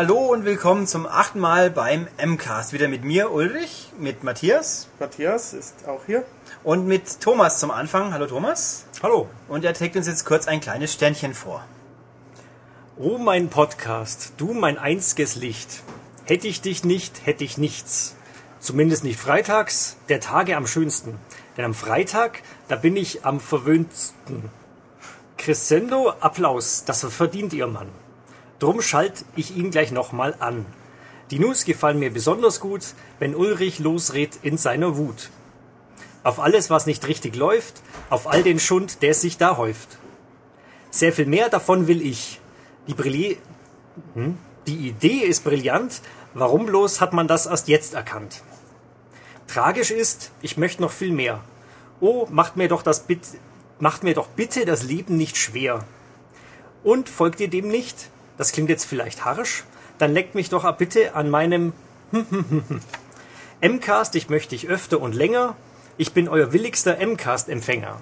Hallo und willkommen zum achten Mal beim MCAST. Wieder mit mir, Ulrich, mit Matthias Matthias ist auch hier. und mit Thomas zum Anfang. Hallo Thomas. Hallo. Und er trägt uns jetzt kurz ein kleines Ständchen vor. Oh mein Podcast, du mein einziges Licht. Hätte ich dich nicht, hätte ich nichts. Zumindest nicht freitags, der Tage am schönsten. Denn am Freitag, da bin ich am verwöhntsten. Crescendo, Applaus, das verdient ihr Mann. Drum schalt ich ihn gleich nochmal an. Die News gefallen mir besonders gut, wenn Ulrich losredet in seiner Wut. Auf alles, was nicht richtig läuft, auf all den Schund, der sich da häuft. Sehr viel mehr davon will ich. Die, Brilli hm? die Idee ist brillant, warum bloß hat man das erst jetzt erkannt? Tragisch ist, ich möchte noch viel mehr. Oh, macht mir doch das bit macht mir doch bitte das Leben nicht schwer. Und folgt ihr dem nicht? Das klingt jetzt vielleicht harsch, dann leckt mich doch bitte an meinem Mcast, ich möchte dich öfter und länger. Ich bin euer willigster Mcast-Empfänger.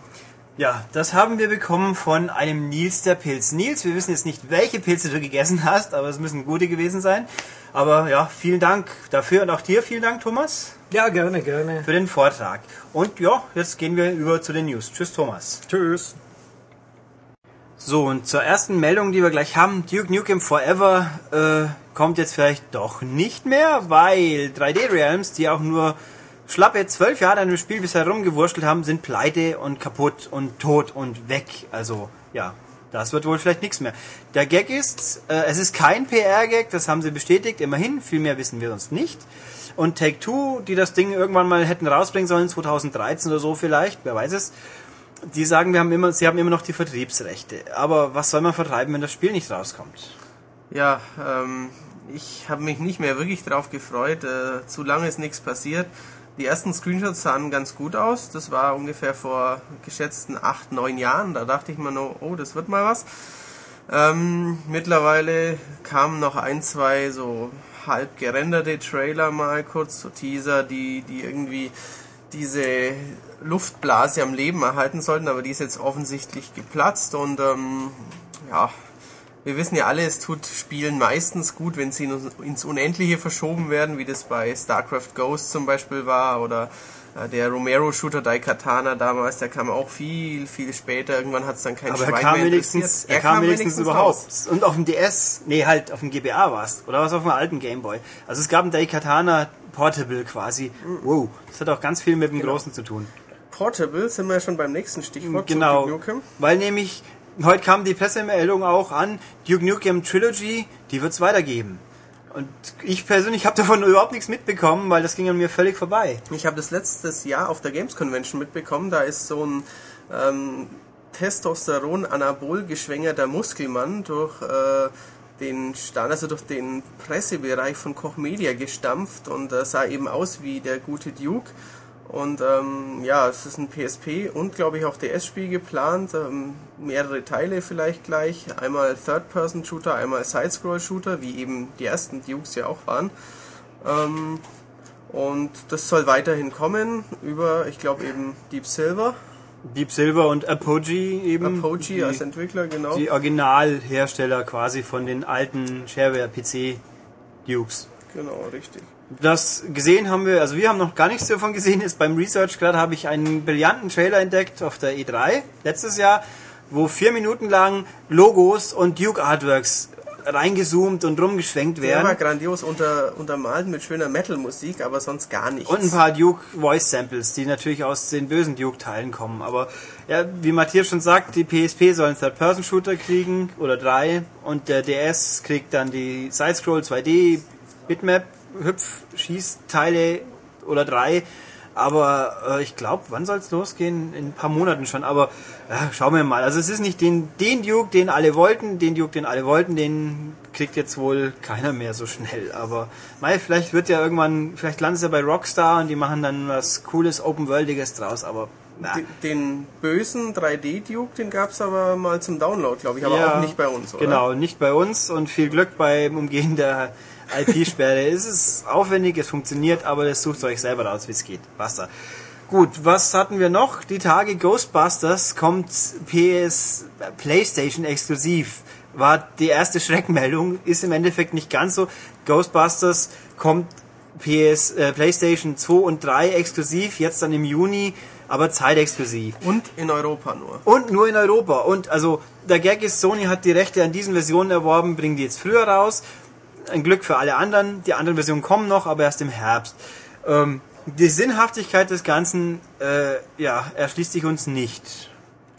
Ja, das haben wir bekommen von einem Nils der Pilz. Nils, wir wissen jetzt nicht, welche Pilze du gegessen hast, aber es müssen gute gewesen sein. Aber ja, vielen Dank dafür und auch dir vielen Dank, Thomas, Ja, gerne, gerne. für den Vortrag. Und ja, jetzt gehen wir über zu den News. Tschüss, Thomas. Tschüss. So, und zur ersten Meldung, die wir gleich haben, Duke Nukem Forever äh, kommt jetzt vielleicht doch nicht mehr, weil 3D Realms, die auch nur schlappe zwölf Jahre an dem Spiel bisher rumgewurschtelt haben, sind pleite und kaputt und tot und weg. Also, ja, das wird wohl vielleicht nichts mehr. Der Gag ist, äh, es ist kein PR-Gag, das haben sie bestätigt, immerhin, viel mehr wissen wir sonst nicht. Und Take-Two, die das Ding irgendwann mal hätten rausbringen sollen, 2013 oder so vielleicht, wer weiß es, die sagen, wir haben immer, sie haben immer noch die Vertriebsrechte. Aber was soll man vertreiben, wenn das Spiel nicht rauskommt? Ja, ähm, ich habe mich nicht mehr wirklich drauf gefreut. Äh, zu lange ist nichts passiert. Die ersten Screenshots sahen ganz gut aus. Das war ungefähr vor geschätzten acht, neun Jahren. Da dachte ich mir nur, oh, das wird mal was. Ähm, mittlerweile kamen noch ein, zwei so halb gerenderte Trailer mal kurz, so Teaser, die, die irgendwie diese Luftblase am Leben erhalten sollten, aber die ist jetzt offensichtlich geplatzt und ähm, ja, wir wissen ja alle, es tut Spielen meistens gut, wenn sie in- ins Unendliche verschoben werden, wie das bei StarCraft Ghost zum Beispiel war oder äh, der Romero-Shooter Daikatana damals, der kam auch viel, viel später. Irgendwann hat es dann kein Aber er Schwein kam mehr wenigstens, interessiert. er kam wenigstens überhaupt. raus. Und auf dem DS, nee, halt auf dem GBA war's. Oder was auf dem alten Gameboy. Also es gab ein Daikatana Portable quasi. Wow. Das hat auch ganz viel mit dem Genau. Großen zu tun. Portable sind wir ja schon beim nächsten Stichwort. Genau. Duke Nukem. Weil nämlich, heute kam die Pressemeldung auch an, Duke Nukem Trilogy, die wird's weitergeben. Und ich persönlich habe davon überhaupt nichts mitbekommen, weil das ging an mir völlig vorbei. Ich habe das letztes Jahr auf der Games Convention mitbekommen. Da ist so ein ähm, Testosteron-Anabol geschwängerter Muskelmann durch äh, den Stand, also durch den Pressebereich von Koch Media gestampft und äh, sah eben aus wie der gute Duke. Und ähm, ja, es ist ein PSP und glaube ich auch DS-Spiel geplant. Ähm, mehrere Teile vielleicht gleich. Einmal Third-Person-Shooter, einmal Side-Scroll-Shooter, wie eben die ersten Dukes ja auch waren. Ähm, und das soll weiterhin kommen über, ich glaube eben Deep Silver, Deep Silver und Apogee eben. Apogee die, als Entwickler, genau. die Originalhersteller quasi von den alten Shareware-PC Dukes. Genau, richtig. Das gesehen haben wir, also wir haben noch gar nichts davon gesehen, ist beim Research gerade habe ich einen brillanten Trailer entdeckt auf der E3 letztes Jahr, wo vier Minuten lang Logos und Duke Artworks reingezoomt und rumgeschwenkt werden grandios unter, untermalt mit schöner Metal-Musik, aber sonst gar nichts. und ein paar Duke Voice Samples, die natürlich aus den bösen Duke Teilen kommen. Aber ja, wie Matthias schon sagt, die PSP sollen Third-Person-Shooter kriegen oder drei und der DS kriegt dann die Side-Scroll 2D Bitmap Hüpf Schießteile oder drei. Aber äh, ich glaube, wann soll es losgehen? In ein paar Monaten schon. Aber ja, schauen wir mal. Also es ist nicht den, den Duke, den alle wollten. Den Duke, den alle wollten, den kriegt jetzt wohl keiner mehr so schnell. Aber mei, vielleicht wird ja irgendwann, vielleicht landet er bei Rockstar und die machen dann was Cooles, Open-Worldiges draus. Aber na, Den, den bösen 3D-Duke, den gab's aber mal zum Download, glaube ich, aber Ja, auch nicht bei uns, oder? Genau, nicht bei uns und viel Glück beim Umgehen der IP-Sperre. es ist aufwendig, es funktioniert, aber das sucht euch selber raus, wie es geht. Basta. Gut, was hatten wir noch? Die Tage Ghostbusters kommt PS PlayStation exklusiv. war die erste Schreckmeldung, ist im Endeffekt nicht ganz so. Ghostbusters kommt PS, äh, PlayStation 2 und 3 exklusiv, jetzt dann im Juni, aber zeitexklusiv. Und in Europa nur. Und nur in Europa. Und also der Gag ist, Sony hat die Rechte an diesen Versionen erworben, bringen die jetzt früher raus. Ein Glück für alle anderen. Die anderen Versionen kommen noch, aber erst im Herbst. Ähm, die Sinnhaftigkeit des Ganzen, äh, ja, erschließt sich uns nicht.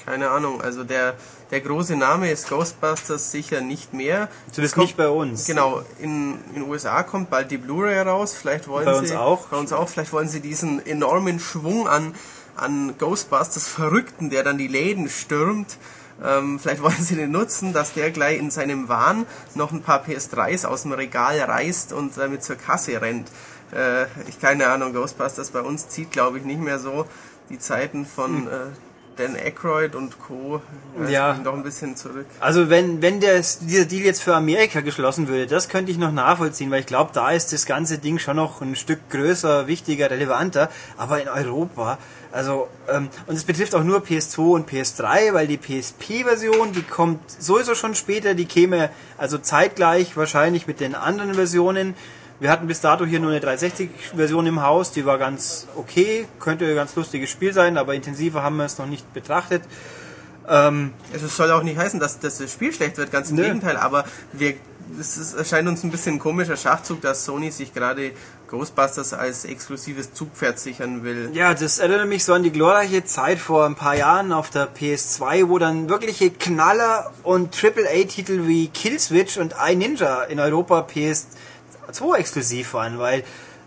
Keine Ahnung, also der, der große Name ist Ghostbusters sicher nicht mehr. Zumindest kommt- nicht bei uns. Genau, in den USA kommt bald die Blu-ray raus. Vielleicht wollen Bei sie uns auch. Bei uns auch. Vielleicht wollen sie diesen enormen Schwung an an Ghostbusters Verrückten, der dann die Läden stürmt. Ähm, vielleicht wollen sie den nutzen, dass der gleich in seinem Wahn noch ein paar PS3s aus dem Regal reißt und damit zur Kasse rennt. Äh, ich keine Ahnung, Ghostbusters bei uns zieht, glaube ich, nicht mehr so die Zeiten von Hm. äh, Dan Aykroyd und Co. Ja. doch ein bisschen zurück. Also wenn, wenn der, dieser Deal jetzt für Amerika geschlossen würde, das könnte ich noch nachvollziehen, weil ich glaube, da ist das ganze Ding schon noch ein Stück größer, wichtiger, relevanter. Aber in Europa, also, ähm, und es betrifft auch nur PS2 und PS3, weil die PSP-Version, die kommt sowieso schon später, die käme also zeitgleich wahrscheinlich mit den anderen Versionen. Wir hatten bis dato hier nur eine 360-Version im Haus, die war ganz okay, könnte ein ganz lustiges Spiel sein, aber intensiver haben wir es noch nicht betrachtet. Ähm, Also es soll auch nicht heißen, dass, dass das Spiel schlecht wird, ganz im Nö. Gegenteil, aber wir, es erscheint uns ein bisschen ein komischer Schachzug, dass Sony sich gerade Ghostbusters als exklusives Zugpferd sichern will. Ja, das erinnert mich so an die glorreiche Zeit vor ein paar Jahren auf der PS2, wo dann wirkliche Knaller und AAA-Titel wie Killswitch und iNinja in Europa PS2 exklusiv waren, weil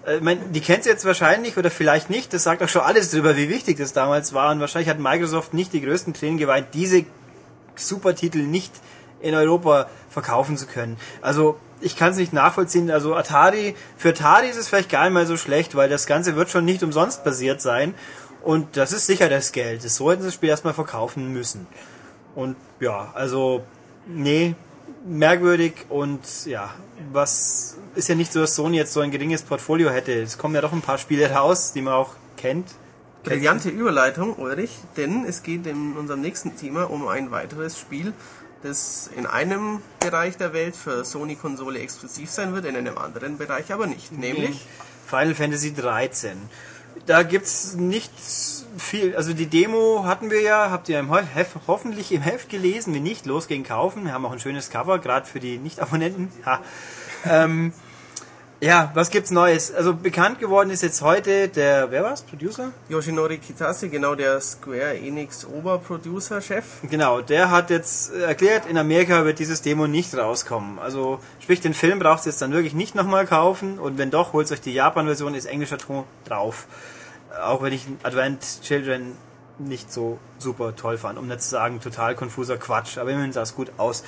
äh, ich mein, die kennt ihr jetzt wahrscheinlich oder vielleicht nicht, das sagt auch schon alles drüber, wie wichtig das damals war und wahrscheinlich hat Microsoft nicht die größten Tränen geweint, diese Supertitel nicht in Europa verkaufen zu können. Also ich kann es nicht nachvollziehen. Also Atari, für Atari ist es vielleicht gar nicht mal so schlecht, weil das Ganze wird schon nicht umsonst basiert sein. Und das ist sicher das Geld. Das so hätten sie das Spiel erstmal verkaufen müssen. Und ja, also, nee, merkwürdig und ja, was ist ja nicht so, dass Sony jetzt so ein geringes Portfolio hätte. Es kommen ja doch ein paar Spiele raus, die man auch kennt. Brillante Überleitung, Ulrich, denn es geht in unserem nächsten Thema um ein weiteres Spiel, das in einem Bereich der Welt für Sony-Konsole exklusiv sein wird, in einem anderen Bereich aber nicht. Nämlich, Final Fantasy 13. Da gibt's nicht viel, also die Demo hatten wir ja, habt ihr im Heft, hoffentlich im Heft gelesen, wenn nicht, los gegen kaufen. Wir haben auch ein schönes Cover, gerade für die Nicht-Abonnenten. Ähm, ja, was gibt's Neues? Also bekannt geworden ist jetzt heute der, wer war's? Producer? Yoshinori Kitase, genau der Square Enix Oberproducer-Chef. Genau, der hat jetzt erklärt, in Amerika wird dieses Demo nicht rauskommen. Also sprich, den Film braucht ihr jetzt dann wirklich nicht nochmal kaufen und wenn doch, holt euch die Japan-Version, ist englischer Ton drauf. Auch wenn ich Advent Children nicht so super toll fand, um nicht zu sagen, total konfuser Quatsch, aber immerhin sah es gut aus.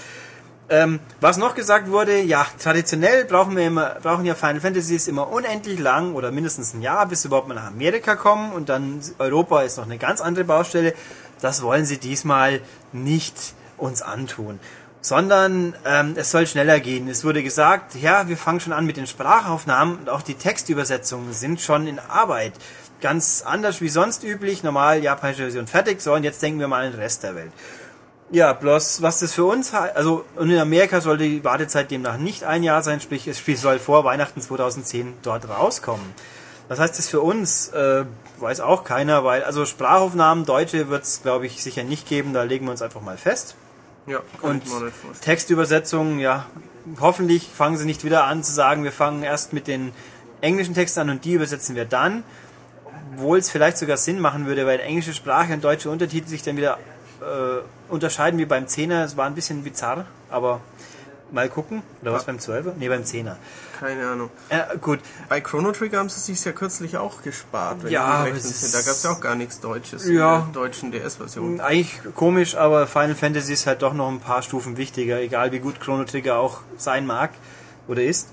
Ähm, was noch gesagt wurde, ja, traditionell brauchen wir immer, brauchen ja Final Fantasies immer unendlich lang oder mindestens ein Jahr, bis sie überhaupt mal nach Amerika kommen und dann Europa ist noch eine ganz andere Baustelle. Das wollen sie diesmal nicht uns antun. Sondern ähm, es soll schneller gehen. Es wurde gesagt, ja, wir fangen schon an mit den Sprachaufnahmen und auch die Textübersetzungen sind schon in Arbeit. Ganz anders wie sonst üblich, normal japanische Version fertig, so und jetzt denken wir mal an den Rest der Welt. Ja, bloß was das für uns heißt, also und in Amerika soll die Wartezeit demnach nicht ein Jahr sein, sprich das Spiel soll vor Weihnachten 2010 dort rauskommen. Was heißt das für uns? Äh, weiß auch keiner, weil also Sprachaufnahmen, Deutsche wird es glaube ich sicher nicht geben, da legen wir uns einfach mal fest. Ja, Und. Textübersetzungen, ja, hoffentlich fangen sie nicht wieder an zu sagen, wir fangen erst mit den englischen Texten an und die übersetzen wir dann. Obwohl es vielleicht sogar Sinn machen würde, weil englische Sprache und deutsche Untertitel sich dann wieder äh, unterscheiden wie beim Zehner. Es war ein bisschen bizarr, aber mal gucken. Oder was beim Zwölfer? Nee, beim Zehner. Keine Ahnung. Äh, gut, Bei Chrono Trigger haben sie sich ja kürzlich auch gespart, wenn Ja, ich. Da gab es ja auch gar nichts Deutsches Ja. in der deutschen DS-Version. eigentlich komisch, aber Final Fantasy ist halt doch noch ein paar Stufen wichtiger, egal wie gut Chrono Trigger auch sein mag oder ist.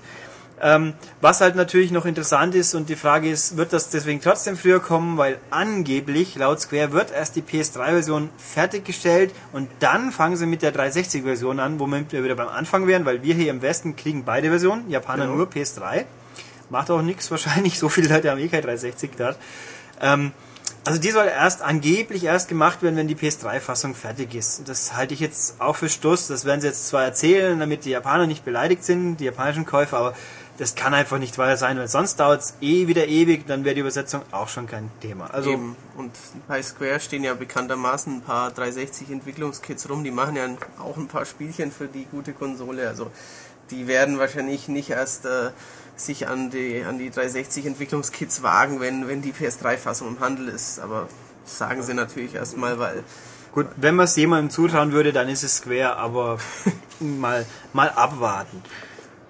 Ähm, was halt natürlich noch interessant ist und die Frage ist, wird das deswegen trotzdem früher kommen, weil angeblich laut Square wird erst die PS3-Version fertiggestellt und dann fangen sie mit der 360-Version an, womit wir wieder beim Anfang wären, weil wir hier im Westen kriegen beide Versionen, Japaner Genau. nur PS3. Macht auch nichts wahrscheinlich, so viele Leute haben eh kein 360 dort. Ähm, Also die soll erst angeblich erst gemacht werden, wenn die PS3-Fassung fertig ist. Das halte ich jetzt auch für Stuss. Das werden sie jetzt zwar erzählen, damit die Japaner nicht beleidigt sind, die japanischen Käufer, aber das kann einfach nicht weiter sein, weil sonst dauert es eh wieder ewig, dann wäre die Übersetzung auch schon kein Thema. Also Eben. Und bei Square stehen ja bekanntermaßen ein paar 360 Entwicklungskits rum, die machen ja auch ein paar Spielchen für die gute Konsole. Also die werden wahrscheinlich nicht erst äh, sich an die, an die 360 Entwicklungskits wagen, wenn, wenn die PS3-Fassung im Handel ist. Aber sagen sie natürlich erstmal, weil gut, wenn man es jemandem zutrauen würde, dann ist es Square, aber mal, mal abwarten.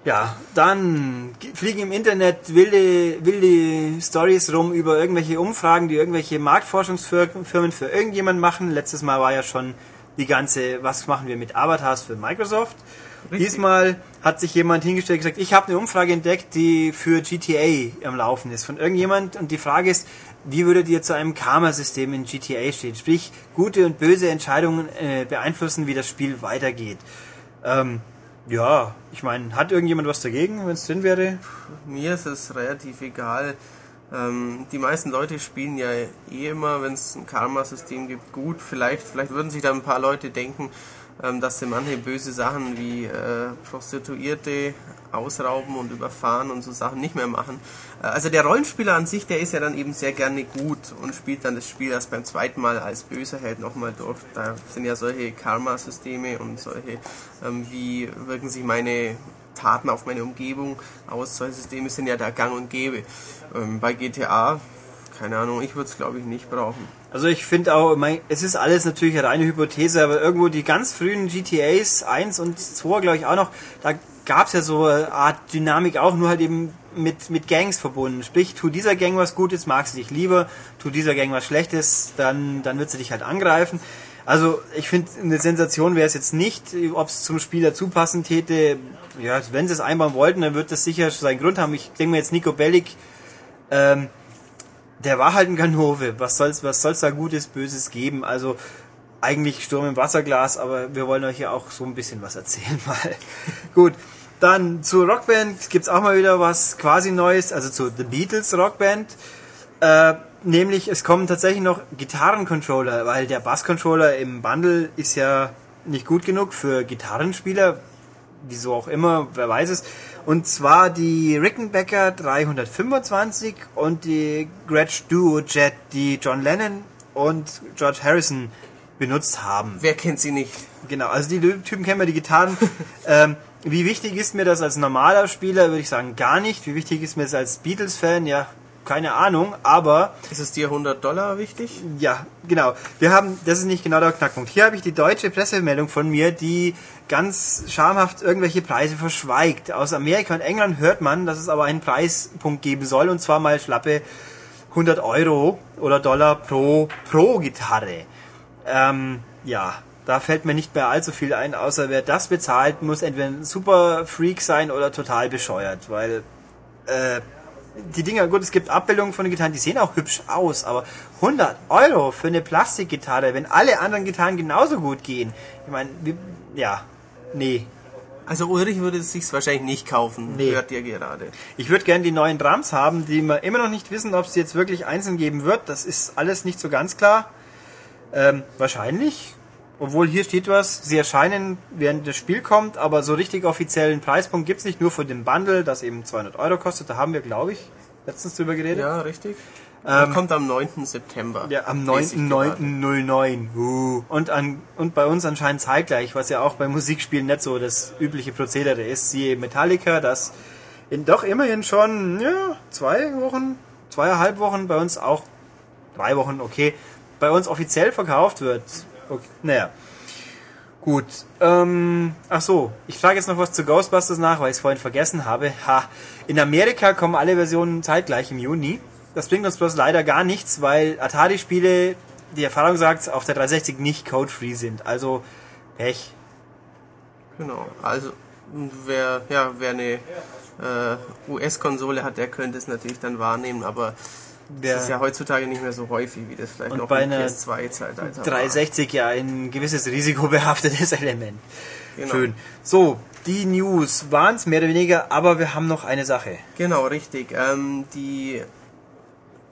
Ja, dann fliegen im Internet wilde, wilde Stories rum über irgendwelche Umfragen, die irgendwelche Marktforschungsfirmen für irgendjemand machen. Letztes Mal war ja schon die ganze, was machen wir mit Avatars für Microsoft. Richtig. Diesmal hat sich jemand hingestellt und gesagt, ich habe eine Umfrage entdeckt, die für GTA am Laufen ist von irgendjemand und die Frage ist, wie würdet ihr zu einem Karma-System in GTA stehen? Sprich, gute und böse Entscheidungen äh, beeinflussen, wie das Spiel weitergeht. Ähm, ja, ich meine, hat irgendjemand was dagegen, wenn es drin wäre? mir ist es relativ egal. Ähm, die meisten Leute spielen ja eh immer, wenn es ein Karma-System gibt, gut. Vielleicht, vielleicht würden sich da ein paar Leute denken, dass sie manche böse Sachen wie äh, Prostituierte ausrauben und überfahren und so Sachen nicht mehr machen. Äh, also der Rollenspieler an sich, der ist ja dann eben sehr gerne gut und spielt dann das Spiel erst beim zweiten Mal als böser Held nochmal durch. Da sind ja solche Karma-Systeme und solche, ähm, wie wirken sich meine Taten auf meine Umgebung aus. Solche Systeme sind ja da gang und gäbe. Ähm, bei GTA, keine Ahnung, ich würde es glaube ich nicht brauchen. Also ich finde auch, mein, es ist alles natürlich eine reine Hypothese, aber irgendwo die ganz frühen GTAs 1 und 2, glaube ich auch noch, da gab es ja so eine Art Dynamik auch, nur halt eben mit, mit Gangs verbunden. Sprich, tu dieser Gang was Gutes, magst du dich lieber, tu dieser Gang was Schlechtes, dann, dann wird sie dich halt angreifen. Also ich finde, eine Sensation wäre es jetzt nicht, ob es zum Spiel dazu passen täte. Ja, wenn sie es einbauen wollten, dann wird das sicher seinen Grund haben. Ich denke mir jetzt Nico Bellic, ähm, der war halt ein Ganove. Was soll's, was soll's da Gutes, Böses geben? Also eigentlich Sturm im Wasserglas, aber wir wollen euch ja auch so ein bisschen was erzählen mal. Gut. Dann zur Rockband gibt's auch mal wieder was quasi Neues, also zu The Beatles Rockband. Äh, nämlich es kommen tatsächlich noch Gitarrencontroller, weil der Basscontroller im Bundle ist ja nicht gut genug für Gitarrenspieler, wieso auch immer, wer weiß es. Und zwar die Rickenbacker 325 und die Gretsch Duo Jet, die John Lennon und George Harrison benutzt haben. Wer kennt sie nicht? Genau, also die Typen kennen wir, die Gitarren. ähm, wie wichtig ist mir das als normaler Spieler, würde ich sagen, gar nicht. Wie wichtig ist mir das als Beatles-Fan? Ja, keine Ahnung, aber Ist es dir 100 Dollar wichtig? ja, genau. Wir haben, das ist nicht genau der Knackpunkt. Hier habe ich die deutsche Pressemeldung von mir, die ganz schamhaft irgendwelche Preise verschweigt. Aus Amerika und England hört man, dass es aber einen Preispunkt geben soll, und zwar mal schlappe 100 Euro oder Dollar pro, pro Gitarre. Ähm, ja, da fällt mir nicht mehr allzu viel ein, außer wer das bezahlt, muss entweder ein super Freak sein oder total bescheuert, weil äh, die Dinger, gut, es gibt Abbildungen von den Gitarren, die sehen auch hübsch aus, aber 100 Euro für eine Plastikgitarre, wenn alle anderen Gitarren genauso gut gehen. Ich meine, ja, nee. Also Ulrich würde es sich wahrscheinlich nicht kaufen, Nee. hört ihr gerade. Ich würde gern die neuen Drums haben, die wir immer noch nicht wissen, ob es jetzt wirklich einzeln geben wird. Das ist alles nicht so ganz klar. Ähm, wahrscheinlich. Obwohl hier steht was, sie erscheinen während das Spiel kommt, aber so richtig offiziellen Preispunkt gibt's nicht, nur für den Bundle, das eben 200 Euro kostet. Da haben wir, glaube ich, letztens drüber geredet. Ja, richtig. Ähm, kommt am 9. September. Ja, am Lese ich gerade. 9.9.09. Uh. Und, an, und bei uns anscheinend zeitgleich, was ja auch bei Musikspielen nicht so das übliche Prozedere ist. Siehe Metallica, das in doch immerhin schon ja, zwei Wochen, zweieinhalb Wochen, bei uns auch drei Wochen, okay, bei uns offiziell verkauft wird. Okay, naja. Gut. Ähm, ach so, ich frage jetzt noch was zu Ghostbusters nach, weil ich es vorhin vergessen habe. Ha, in Amerika kommen alle Versionen zeitgleich im Juni. Das bringt uns bloß leider gar nichts, weil Atari-Spiele, die Erfahrung sagt, auf der 360 nicht code-free sind. Also Pech. Genau. Also wer ja wer eine äh, US-Konsole hat, der könnte es natürlich dann wahrnehmen, aber Wer das ist ja heutzutage nicht mehr so häufig, wie das vielleicht noch bei einer PS2-Zeitalter war. 360 ja ein gewisses risikobehaftetes Element. Genau. Schön. So, die News waren es mehr oder weniger, aber wir haben noch eine Sache. Genau, richtig. Ähm, die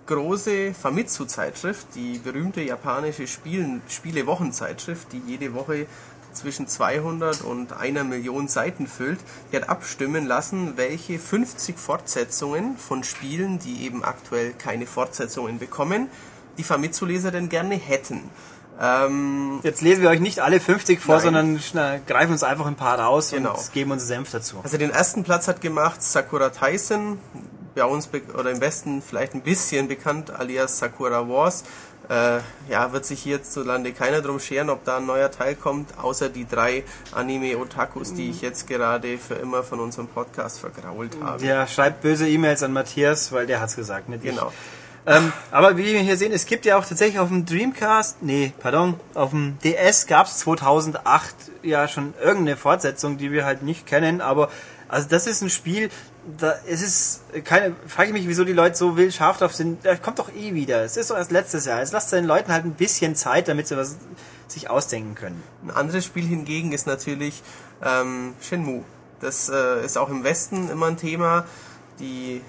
große Famitsu-Zeitschrift, die berühmte japanische Spiele-Wochenzeitschrift, die jede Woche zwischen 200 und einer Million Seiten füllt, die hat abstimmen lassen, welche 50 Fortsetzungen von Spielen, die eben aktuell keine Fortsetzungen bekommen, die Famitsu-Leser denn gerne hätten. Ähm, Jetzt lesen wir euch nicht alle 50 vor, nein. sondern greifen uns einfach ein paar raus genau. und geben uns Senf dazu. Also den ersten Platz hat gemacht Sakura Tyson, bei uns oder im Westen vielleicht ein bisschen bekannt, alias Sakura Wars. Äh, ja, wird sich hierzulande keiner drum scheren, ob da ein neuer Teil kommt, außer die drei Anime-Otakus, die ich jetzt gerade für immer von unserem Podcast vergrault habe. Ja, schreibt böse E-Mails an Matthias, weil der hat's gesagt, nicht Genau. Ähm, aber wie wir hier sehen, es gibt ja auch tatsächlich auf dem Dreamcast, nee, pardon, auf dem DS gab es 2008 ja schon irgendeine Fortsetzung, die wir halt nicht kennen, aber also das ist ein Spiel, da es ist keine, frage ich mich, wieso die Leute so wild scharf drauf sind. Da kommt doch eh wieder. Es ist doch erst letztes Jahr. Jetzt lasst den Leuten halt ein bisschen Zeit, damit sie was sich ausdenken können. Ein anderes Spiel hingegen ist natürlich ähm, Shenmue. Das äh, ist auch im Westen immer ein Thema. Die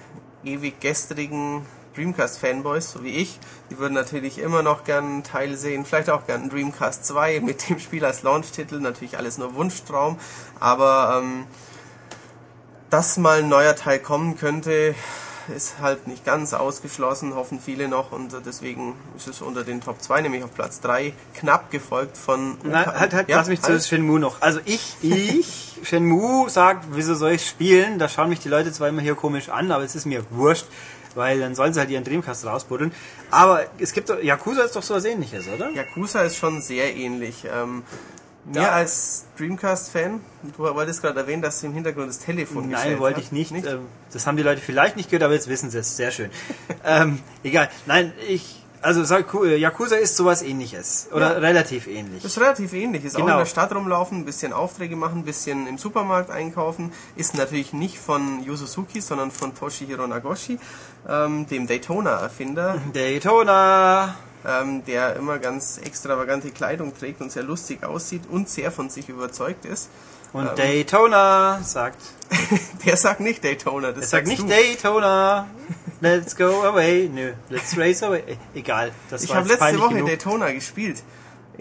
ewig gestrigen Dreamcast-Fanboys, so wie ich, die würden natürlich immer noch gern einen Teil sehen, vielleicht auch gern einen Dreamcast 2 mit dem Spiel als Launch-Titel, natürlich alles nur Wunschtraum, aber ähm, dass mal ein neuer Teil kommen könnte, ist halt nicht ganz ausgeschlossen, hoffen viele noch und deswegen ist es unter den Top 2, nämlich auf Platz 3, knapp gefolgt von... Nein, halt, halt, ja, lass mich halt. zu Shenmue noch. Also ich, ich, Shenmue sagt, wieso soll ich spielen? Da schauen mich die Leute zwar immer hier komisch an, aber es ist mir wurscht, weil dann sollen sie halt ihren Dreamcast rausbuddeln. Aber es gibt doch, Yakuza ist doch so was ähnliches, oder? Yakuza ist schon sehr ähnlich. Ähm, Ja. als Dreamcast-Fan? Du wolltest gerade erwähnen, dass du im Hintergrund das Telefon Nein, wollte hat. ich nicht. nicht. Ähm, das haben die Leute vielleicht nicht gehört, aber jetzt wissen sie es. Sehr schön. ähm, egal. Nein, ich. Also äh, Yakuza ist sowas ähnliches. Oder ja. relativ ähnlich. Das ist relativ ähnlich. Ist genau. auch in der Stadt rumlaufen, ein bisschen Aufträge machen, ein bisschen im Supermarkt einkaufen. Ist natürlich nicht von Yu Suzuki, sondern von Toshihiro Nagoshi, ähm, dem Daytona-Erfinder. Daytona! Ähm, der immer ganz extravagante Kleidung trägt und sehr lustig aussieht und sehr von sich überzeugt ist. Und ähm, Daytona sagt. der sagt nicht Daytona, das sagt nicht du. Daytona. Let's go away. Nö, let's race away. Egal. Das ich habe letzte Woche genug. Daytona gespielt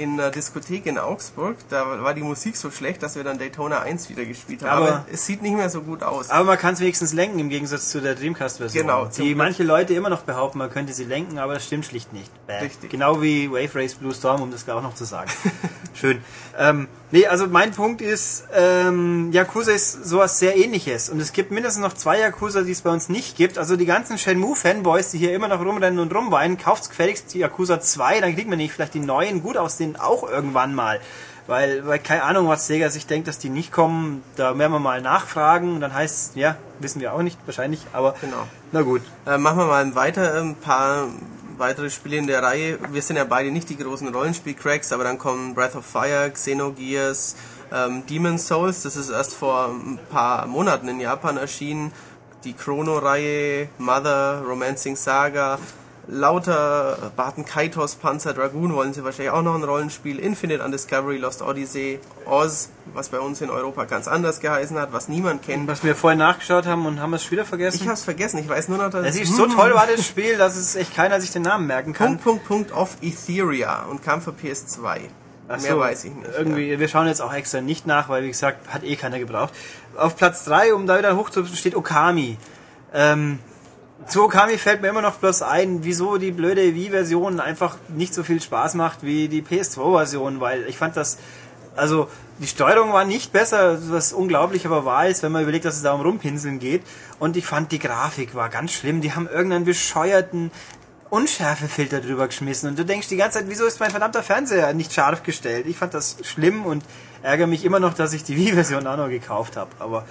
in einer Diskothek in Augsburg. Da war die Musik so schlecht, dass wir dann Daytona 1 wieder gespielt haben. Aber, aber es sieht nicht mehr so gut aus. Aber man kann es wenigstens lenken im Gegensatz zu der Dreamcast-Version. Genau. Die manche Leute immer noch behaupten, man könnte sie lenken, aber das stimmt schlicht nicht. Bäh. Richtig. Genau wie Wave Race Blue Storm, um das auch noch zu sagen. Schön. Ähm, nee, also mein Punkt ist, ähm, Yakuza ist sowas sehr ähnliches. Und es gibt mindestens noch zwei Yakuza, die es bei uns nicht gibt. Also die ganzen Shenmue-Fanboys, die hier immer noch rumrennen und rumweinen, kauft's gefälligst die Yakuza 2, dann kriegt man nicht vielleicht die neuen gut aussehen auch irgendwann mal. Weil, weil keine Ahnung, was Sega sich denkt, dass die nicht kommen, da werden wir mal nachfragen. Und dann heißt ja, wissen wir auch nicht, wahrscheinlich, aber genau. na gut. Äh, machen wir mal weiter, ein paar weitere Spiele in der Reihe. Wir sind ja beide nicht die großen Rollenspiel-Cracks, aber dann kommen Breath of Fire, Xenogears, ähm, Demon's Souls, das ist erst vor ein paar Monaten in Japan erschienen. Die Chrono-Reihe, Mother, Romancing Saga, lauter Barton Kaitos, Panzer Dragoon wollen sie wahrscheinlich auch noch ein Rollenspiel. Infinite Undiscovery, Lost Odyssey, Oz, was bei uns in Europa ganz anders geheißen hat, was niemand kennt. Was wir vorhin nachgeschaut haben und haben es wieder vergessen. Ich habe es vergessen, ich weiß nur noch, dass es ist so toll war das Spiel, dass es echt keiner sich den Namen merken kann. Punkt, Punkt, Punkt of Etheria und kam für PS2. Ach Mehr so, weiß ich nicht. Irgendwie, ja. wir schauen jetzt auch extra nicht nach, weil wie gesagt, hat eh keiner gebraucht. Auf Platz 3, um da wieder hochzubringen, steht Okami. Ähm, zu Okami fällt mir immer noch bloß ein, wieso die blöde Wii-Version einfach nicht so viel Spaß macht wie die PS2-Version, weil ich fand das, also die Steuerung war nicht besser, was unglaublich aber wahr ist, wenn man überlegt, dass es da um Rumpinseln geht. Und ich fand die Grafik war ganz schlimm. Die haben irgendeinen bescheuerten Unschärfefilter drüber geschmissen und du denkst die ganze Zeit, wieso ist mein verdammter Fernseher nicht scharf gestellt? Ich fand das schlimm und ärgere mich immer noch, dass ich die Wii-Version auch noch gekauft habe. Aber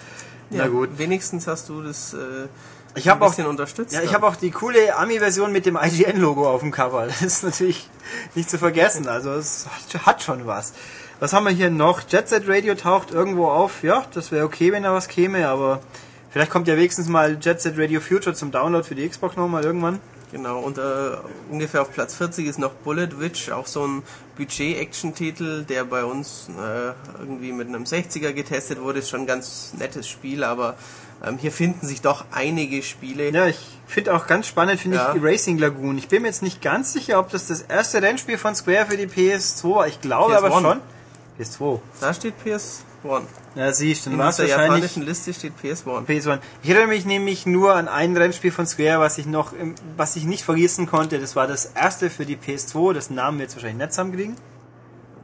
ja, na gut. Wenigstens hast du das äh, ich habe auch unterstützt. Ja, ich habe auch die coole Ami-Version mit dem IGN-Logo auf dem Cover. Das ist natürlich nicht zu vergessen. Also es hat schon was. Was haben wir hier noch? Jet Set Radio taucht irgendwo auf. Ja, das wäre okay, wenn da was käme, aber vielleicht kommt ja wenigstens mal Jet Set Radio Future zum Download für die Xbox nochmal irgendwann. Genau, und äh, ungefähr auf Platz 40 ist noch Bullet Witch, auch so ein Budget-Action-Titel, der bei uns äh, irgendwie mit einem 60er getestet wurde. Ist schon ein ganz nettes Spiel, aber ähm, hier finden sich doch einige Spiele. Ja, ich finde auch ganz spannend, finde Ja. ich Racing Lagoon. Ich bin mir jetzt nicht ganz sicher, ob das das erste Rennspiel von Square für die PS2 war. Ich glaube aber PS1. schon. PS2. Da steht PS1. Ja, siehst du, In wahrscheinlich japanischen Liste steht PS1. PS1. Ich erinnere mich nämlich nur an ein Rennspiel von Square, was ich noch, was ich nicht vergessen konnte. Das war das erste für die PS2. Das Namen wir jetzt wahrscheinlich nicht zusammenkriegen.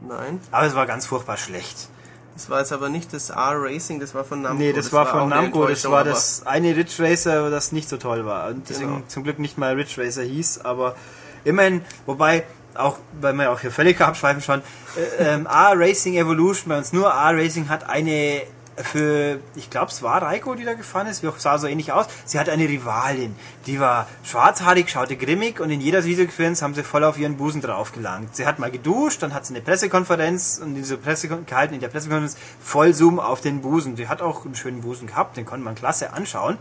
Nein, Aber es war ganz furchtbar schlecht. Das war jetzt aber nicht das R-Racing, das war von Namco. Nee, das, war auch von Namco, das war das eine Ridge Racer, das nicht so toll war. Und deswegen Genau. zum Glück nicht mal Ridge Racer hieß, aber immerhin, wobei, auch, weil wir auch hier völlig abschweifen schon, äh, ähm, A-Racing Evolution, bei uns nur A-Racing hat eine für, ich glaube, es war Raiko, die da gefahren ist, sah so ähnlich aus. Sie hatte eine Rivalin, die war schwarzhaarig, schaute grimmig und in jeder Videokonferenz haben sie voll auf ihren Busen draufgelangt. Sie hat mal geduscht, dann hat sie eine Pressekonferenz und diese Pressekon gehalten in der Pressekonferenz voll Zoom auf den Busen. Sie hat auch einen schönen Busen gehabt, den konnte man klasse anschauen.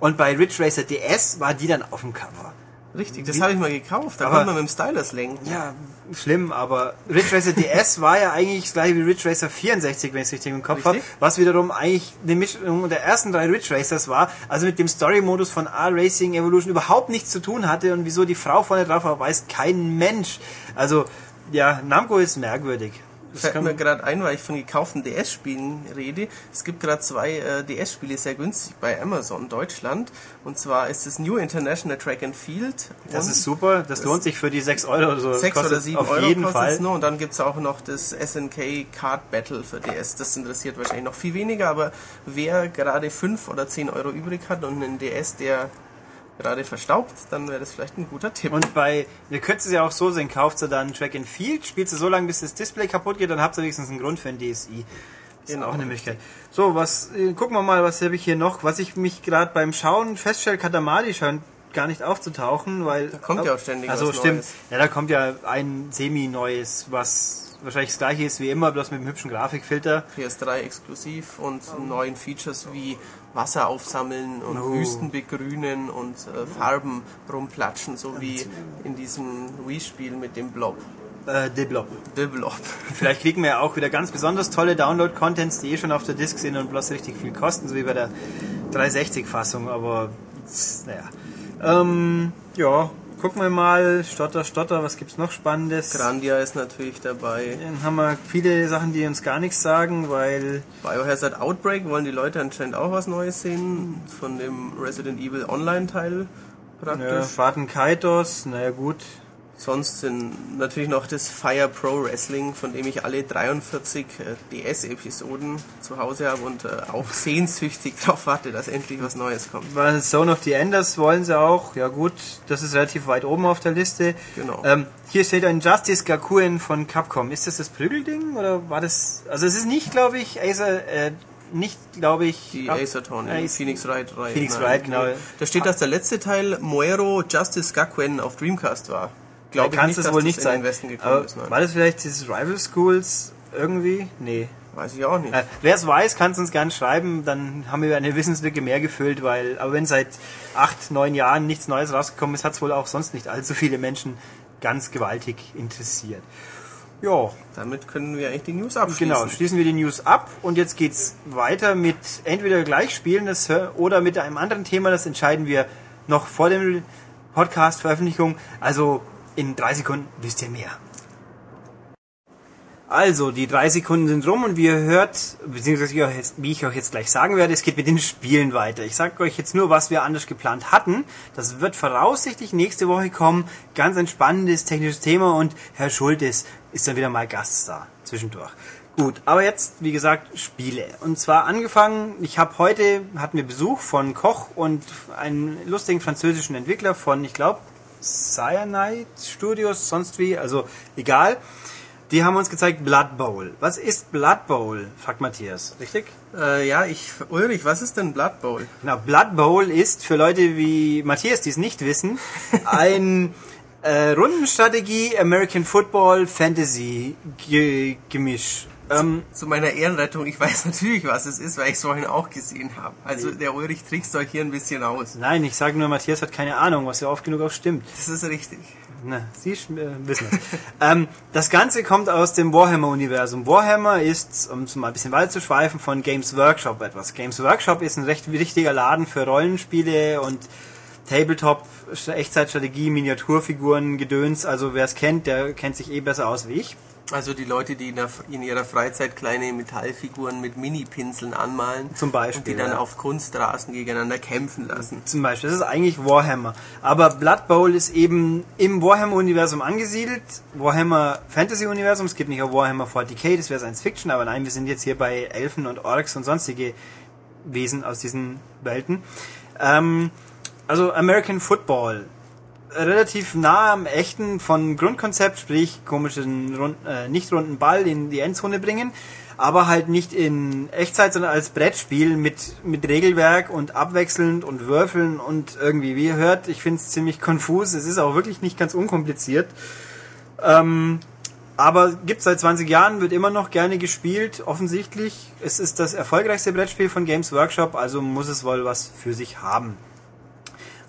Und bei Ridge Racer DS war die dann auf dem Cover. Richtig, das habe ich mal gekauft. Da Aber- konnte man mit dem Stylus lenken. Ja, schlimm, aber Ridge Racer DS war ja eigentlich das gleiche wie Ridge Racer 64, wenn ich es richtig im Kopf habe, was wiederum eigentlich eine Mischung der ersten drei Ridge Racers war, also mit dem Story-Modus von R-Racing Evolution überhaupt nichts zu tun hatte und wieso die Frau vorne drauf war, weiß kein Mensch. Also, ja, Namco ist merkwürdig. Das Fällt mir gerade ein, weil ich von gekauften DS-Spielen rede. Es gibt gerade zwei äh, DS-Spiele sehr günstig bei Amazon Deutschland. Und zwar ist es New International Track and Field. das ist super, das lohnt sich für die 6 Euro oder so. Das 6 kostet oder 7 auf Euro jeden Fall. nur. Und dann gibt's auch noch das SNK Card Battle für DS. Das interessiert wahrscheinlich noch viel weniger, aber wer gerade 5 oder 10 Euro übrig hat und einen DS, der gerade verstaubt, dann wäre das vielleicht ein guter Tipp. Und bei, ihr könnt es ja auch so sehen, kauft ihr dann Track and Field, spielt ihr so lange, bis das Display kaputt geht, dann habt ihr wenigstens einen Grund für ein DSi. Das ist Genau. auch eine Möglichkeit. So, was, äh, gucken wir mal, was habe ich hier noch? Was ich mich gerade beim Schauen feststelle, Katamari scheint gar nicht aufzutauchen, weil... Da kommt ja auch ständig Also was stimmt, Neues. ja, da kommt ja ein semi-neues, was wahrscheinlich das gleiche ist wie immer, bloß mit einem hübschen Grafikfilter. PS3 exklusiv und neuen Features wie Wasser aufsammeln und Oh. Wüsten begrünen und äh, Farben rumplatschen, so wie in diesem Wii-Spiel mit dem Blob. Äh, Deblob. The Blob. Vielleicht kriegen wir ja auch wieder ganz besonders tolle Download-Contents, die eh schon auf der Disk sind und bloß richtig viel kosten, so wie bei der 360-Fassung, aber naja. Ähm, ja, gucken wir mal. Stotter, Stotter, was gibt's noch Spannendes? Grandia ist natürlich dabei. Dann haben wir viele Sachen, die uns gar nichts sagen, weil Biohazard Outbreak wollen die Leute anscheinend auch was Neues sehen. Von dem Resident Evil Online-Teil ja, praktisch. Faden Kaitos, naja gut. Sonst sind natürlich noch das Fire Pro Wrestling, von dem ich alle 43 äh, DS-Episoden zu Hause habe und äh, auch sehnsüchtig darauf warte, dass endlich was Neues kommt. Weil Zone of the Enders wollen sie auch. Ja gut, das ist relativ weit oben auf der Liste. Genau. Ähm, hier steht ein Justice Gakuen von Capcom. Ist das das Prügelding oder war das? Also es ist nicht, glaube ich, Acer, äh, nicht, glaube ich. Die Cap- Ace Phoenix Wright Reihe. Phoenix Wright, genau. Da steht, dass der letzte Teil Moero Justice Gakuen auf Dreamcast war. Glaube kann es dass wohl das nicht in sein. Westen gekommen Aber ist. Nein. war das vielleicht dieses Rival Schools irgendwie? Nee. Weiß ich auch nicht. Äh, Wer es weiß, kann es uns gerne schreiben, dann haben wir eine Wissenslücke mehr gefüllt, weil, aber wenn seit acht, neun Jahren nichts Neues rausgekommen ist, hat es wohl auch sonst nicht allzu viele Menschen ganz gewaltig interessiert. Ja, Damit können wir eigentlich die News abschließen. genau, schließen wir die News ab und jetzt geht's weiter mit entweder gleich spielen das oder mit einem anderen Thema, das entscheiden wir noch vor dem Podcast-Veröffentlichung. Also in drei Sekunden wisst ihr mehr. Also, die drei Sekunden sind rum und wie ihr hört, beziehungsweise wie ich euch jetzt- gleich sagen werde, es geht mit den Spielen weiter. Ich sage euch jetzt nur, was wir anders geplant hatten. Das wird voraussichtlich nächste Woche kommen. Ganz ein spannendes technisches Thema und Herr Schultes ist dann wieder mal Gaststar zwischendurch. Gut, aber jetzt, wie gesagt, Spiele. Und zwar angefangen, ich habe heute, hatten wir Besuch von Koch und einem lustigen französischen Entwickler von, ich glaube, Cyanide Studios, sonst wie, also egal. Die haben uns gezeigt Blood Bowl. Was ist Blood Bowl? fragt Matthias. Richtig? Äh, ja, ich, Ulrich, was ist denn Blood Bowl? Genau, Blood Bowl ist für Leute wie Matthias, die es nicht wissen, ein äh, Rundenstrategie American Football Fantasy Ge Gemisch. Ähm, Zu meiner Ehrenrettung, ich weiß natürlich, was es ist, weil ich es vorhin auch gesehen habe. Also der Ulrich trickst euch hier ein bisschen aus. nein, ich sage nur, Matthias hat keine Ahnung, was ja oft genug auch stimmt. Das ist richtig. Na, Sie äh, wissen es. ähm, das Ganze kommt aus dem Warhammer-Universum. Warhammer ist, um es mal ein bisschen weiter zu schweifen, von Games Workshop etwas. Games Workshop ist ein recht wichtiger Laden für Rollenspiele und Tabletop, Echtzeitstrategie, Miniaturfiguren, Gedöns. Also wer es kennt, der kennt sich eh besser aus wie ich. Also die Leute, die in, der, in ihrer Freizeit kleine Metallfiguren mit Mini-Pinseln anmalen Zum Beispiel, und die dann ja. auf Kunststraßen gegeneinander kämpfen lassen. Zum Beispiel. Das ist eigentlich Warhammer. Aber Blood Bowl ist eben im Warhammer-Universum angesiedelt. Warhammer Fantasy-Universum. Es gibt nicht auch Warhammer 40k, das wäre Science Fiction. Aber nein, wir sind jetzt hier bei Elfen und Orks und sonstige Wesen aus diesen Welten. Ähm, also American Football. Relativ nah am echten von Grundkonzept, sprich komischen rund, äh, nicht runden Ball in die Endzone bringen, aber halt nicht in Echtzeit, sondern als Brettspiel mit, mit Regelwerk und abwechselnd und Würfeln und irgendwie, wie ihr hört, ich finde es ziemlich konfus. Es ist auch wirklich nicht ganz unkompliziert. Ähm, aber gibt seit 20 Jahren, wird immer noch gerne gespielt, offensichtlich. Es ist das erfolgreichste Brettspiel von Games Workshop, also muss es wohl was für sich haben.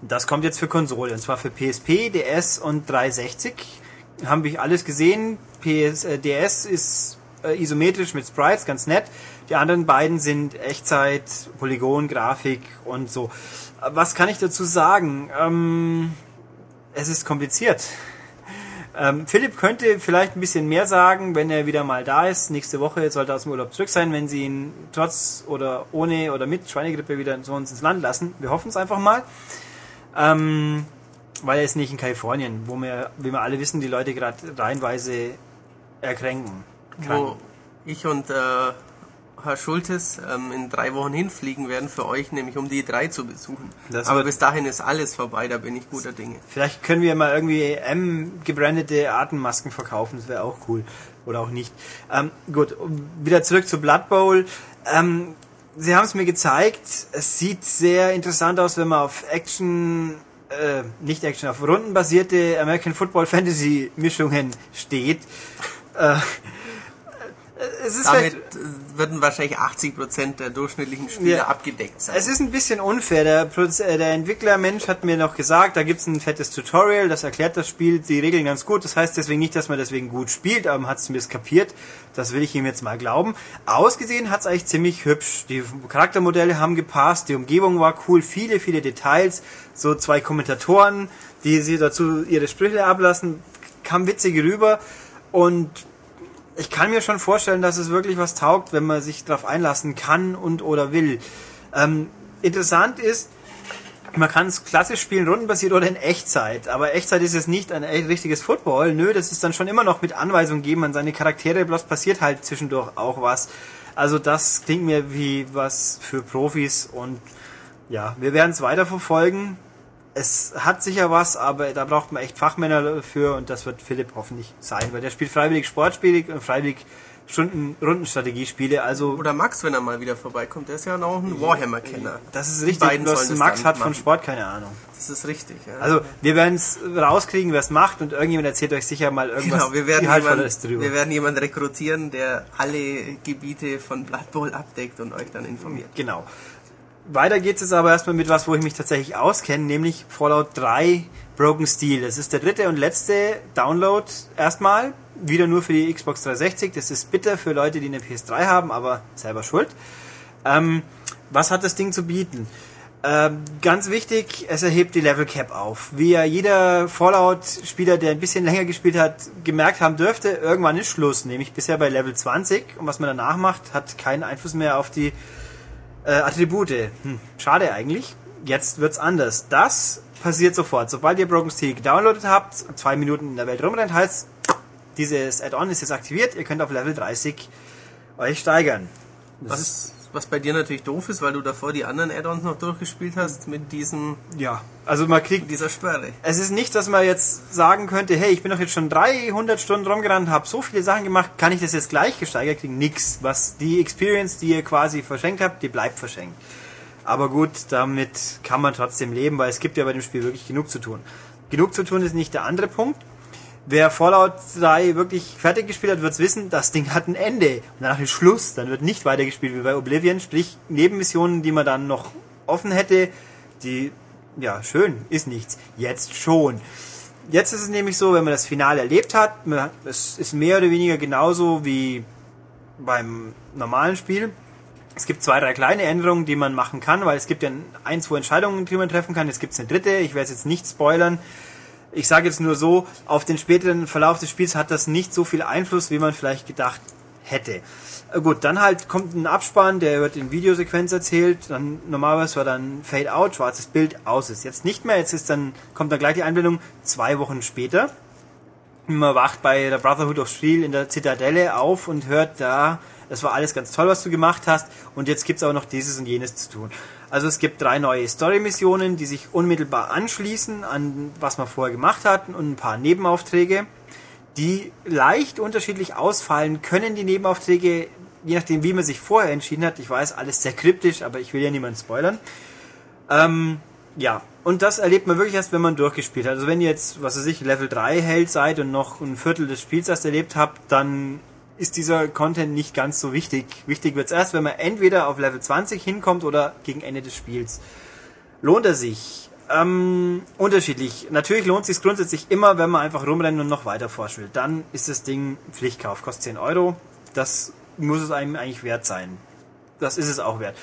Das kommt jetzt für Konsole, und zwar für PSP, DS und 360. Haben wir alles gesehen. PS, äh, DS ist äh, isometrisch mit Sprites, ganz nett. Die anderen beiden sind Echtzeit, Polygon, Grafik und so. Äh, Was kann ich dazu sagen? Ähm, es ist kompliziert. Ähm, Philipp könnte vielleicht ein bisschen mehr sagen, wenn er wieder mal da ist. Nächste Woche sollte er aus dem Urlaub zurück sein, wenn sie ihn trotz oder ohne oder mit Schweinegrippe wieder zu uns ins Land lassen. Wir hoffen es einfach mal. Ähm, weil er ist nicht in Kalifornien, wo wir, wie wir alle wissen, die Leute gerade reihenweise erkränken. Wo ich und äh, Herr Schultes ähm, in drei Wochen hinfliegen werden für euch, nämlich um die drei zu besuchen. Das Aber bis dahin ist alles vorbei, da bin ich guter Dinge. Vielleicht können wir mal irgendwie M gebrandete Atemmasken verkaufen, das wäre auch cool. Oder auch nicht. Ähm, gut, wieder zurück zu Blood Bowl. Ähm, Sie haben es mir gezeigt. Es sieht sehr interessant aus, wenn man auf Action, äh, nicht Action, auf rundenbasierte American Football Fantasy Mischungen steht. Äh, Damit vielleicht- äh, würden wahrscheinlich 80% der durchschnittlichen Spieler Ja. abgedeckt sein. Es ist ein bisschen unfair. Der, äh, der Entwicklermensch hat mir noch gesagt, da gibt's ein fettes Tutorial, das erklärt das Spiel, die Regeln ganz gut. Das heißt deswegen nicht, dass man deswegen gut spielt, aber man hat es mir kapiert. Das will ich ihm jetzt mal glauben. Ausgesehen hat's eigentlich ziemlich hübsch. Die Charaktermodelle haben gepasst, die Umgebung war cool, viele, viele Details. So zwei Kommentatoren, die sie dazu ihre Sprüche ablassen, kam witzig rüber. Und ich kann mir schon vorstellen, dass es wirklich was taugt, wenn man sich darauf einlassen kann und oder will. Ähm, interessant ist, man kann es klassisch spielen, rundenbasiert oder in Echtzeit. Aber Echtzeit ist jetzt nicht ein echt richtiges Football. Nö, das ist dann schon immer noch mit Anweisungen geben an seine Charaktere, bloß passiert halt zwischendurch auch was. Also das klingt mir wie was für Profis und ja, wir werden es weiterverfolgen. Es hat sicher was, aber da braucht man echt Fachmänner dafür und das wird Philipp hoffentlich sein, weil der spielt freiwillig Sportspiele und freiwillig Stunden Rundenstrategiespiele, also Oder Max, wenn er mal wieder vorbeikommt. Der ist ja noch ein Warhammer-Kenner. das ist richtig, beiden bloß Max hat von machen. Sport keine Ahnung. Das ist richtig. Ja. Also wir werden es rauskriegen, wer es macht und irgendjemand erzählt euch sicher mal irgendwas Genau, wir werden, Inhaltvolles jemand, wir werden jemanden rekrutieren, der alle Gebiete von Blood Bowl abdeckt und euch dann informiert. Genau. Weiter geht es jetzt aber erstmal mit was, wo ich mich tatsächlich auskenne, nämlich Fallout 3 Broken Steel. Das ist der dritte und letzte Download erstmal. Wieder nur für die Xbox 360. Das ist bitter für Leute, die eine PS3 haben, aber selber schuld. Ähm, was hat das Ding zu bieten? Ähm, ganz wichtig, es erhebt die Level Cap auf. Wie ja jeder Fallout-Spieler, der ein bisschen länger gespielt hat, gemerkt haben dürfte, irgendwann ist Schluss. Nämlich bisher bei Level 20 und was man danach macht, hat keinen Einfluss mehr auf die äh, Attribute. Hm, schade eigentlich. Jetzt wird's anders. Das passiert sofort. Sobald ihr Broken Steel gedownloadet habt, zwei Minuten in der Welt rumrennt, heißt, dieses Add-on ist jetzt aktiviert. Ihr könnt auf Level 30 euch steigern. Das ist, Was, bei dir natürlich doof ist, weil du davor die anderen Add-ons noch durchgespielt hast mit diesem, ja, also man kriegt dieser Sperre. Es ist nicht, dass man jetzt sagen könnte, hey, ich bin doch jetzt schon 300 Stunden rumgerannt, habe so viele Sachen gemacht, kann ich das jetzt gleich gesteigert kriegen? Nix. Was die Experience, die ihr quasi verschenkt habt, die bleibt verschenkt. Aber gut, damit kann man trotzdem leben, weil es gibt ja bei dem Spiel wirklich genug zu tun. Genug zu tun ist nicht der andere Punkt. Wer Fallout 3 wirklich fertig gespielt hat, wird's wissen, das Ding hat ein Ende. Und danach ist Schluss. Dann wird nicht weitergespielt wie bei Oblivion. Sprich, Nebenmissionen, die man dann noch offen hätte, die, ja, schön, ist nichts. Jetzt schon. Jetzt ist es nämlich so, wenn man das Finale erlebt hat, es ist mehr oder weniger genauso wie beim normalen Spiel. Es gibt zwei, drei kleine Änderungen, die man machen kann, weil es gibt ja ein, zwei Entscheidungen, die man treffen kann. Jetzt gibt es eine dritte, ich werde es jetzt nicht spoilern. Ich sage jetzt nur so, auf den späteren Verlauf des Spiels hat das nicht so viel Einfluss, wie man vielleicht gedacht hätte. Äh, Gut, dann halt kommt ein Abspann, der wird in Videosequenz erzählt, dann normalerweise war dann Fade Out, schwarzes Bild, aus ist. Jetzt nicht mehr, jetzt ist dann, kommt dann gleich die Einblendung zwei Wochen später. Man wacht bei der Brotherhood of Steel in der Zitadelle auf und hört da, es war alles ganz toll, was du gemacht hast und jetzt gibt's aber noch dieses und jenes zu tun. Also es gibt drei neue Story-Missionen, die sich unmittelbar anschließen an was man vorher gemacht hat und ein paar Nebenaufträge, die leicht unterschiedlich ausfallen können, die Nebenaufträge, je nachdem wie man sich vorher entschieden hat. Ich weiß, alles sehr kryptisch, aber ich will ja niemanden spoilern. Ähm, ja, und das erlebt man wirklich erst, wenn man durchgespielt hat. Also wenn ihr jetzt, was weiß ich, Level 3 Held seid und noch ein Viertel des Spiels erst erlebt habt, dann ist dieser Content nicht ganz so wichtig. Wichtig wird's erst, wenn man entweder auf Level 20 hinkommt oder gegen Ende des Spiels. Lohnt er sich? Ähm, unterschiedlich. Natürlich lohnt sich grundsätzlich immer, wenn man einfach rumrennen und noch weiter forschen will. Dann ist das Ding Pflichtkauf, kostet 10 Euro. Das muss es einem eigentlich wert sein. Das ist es auch wert.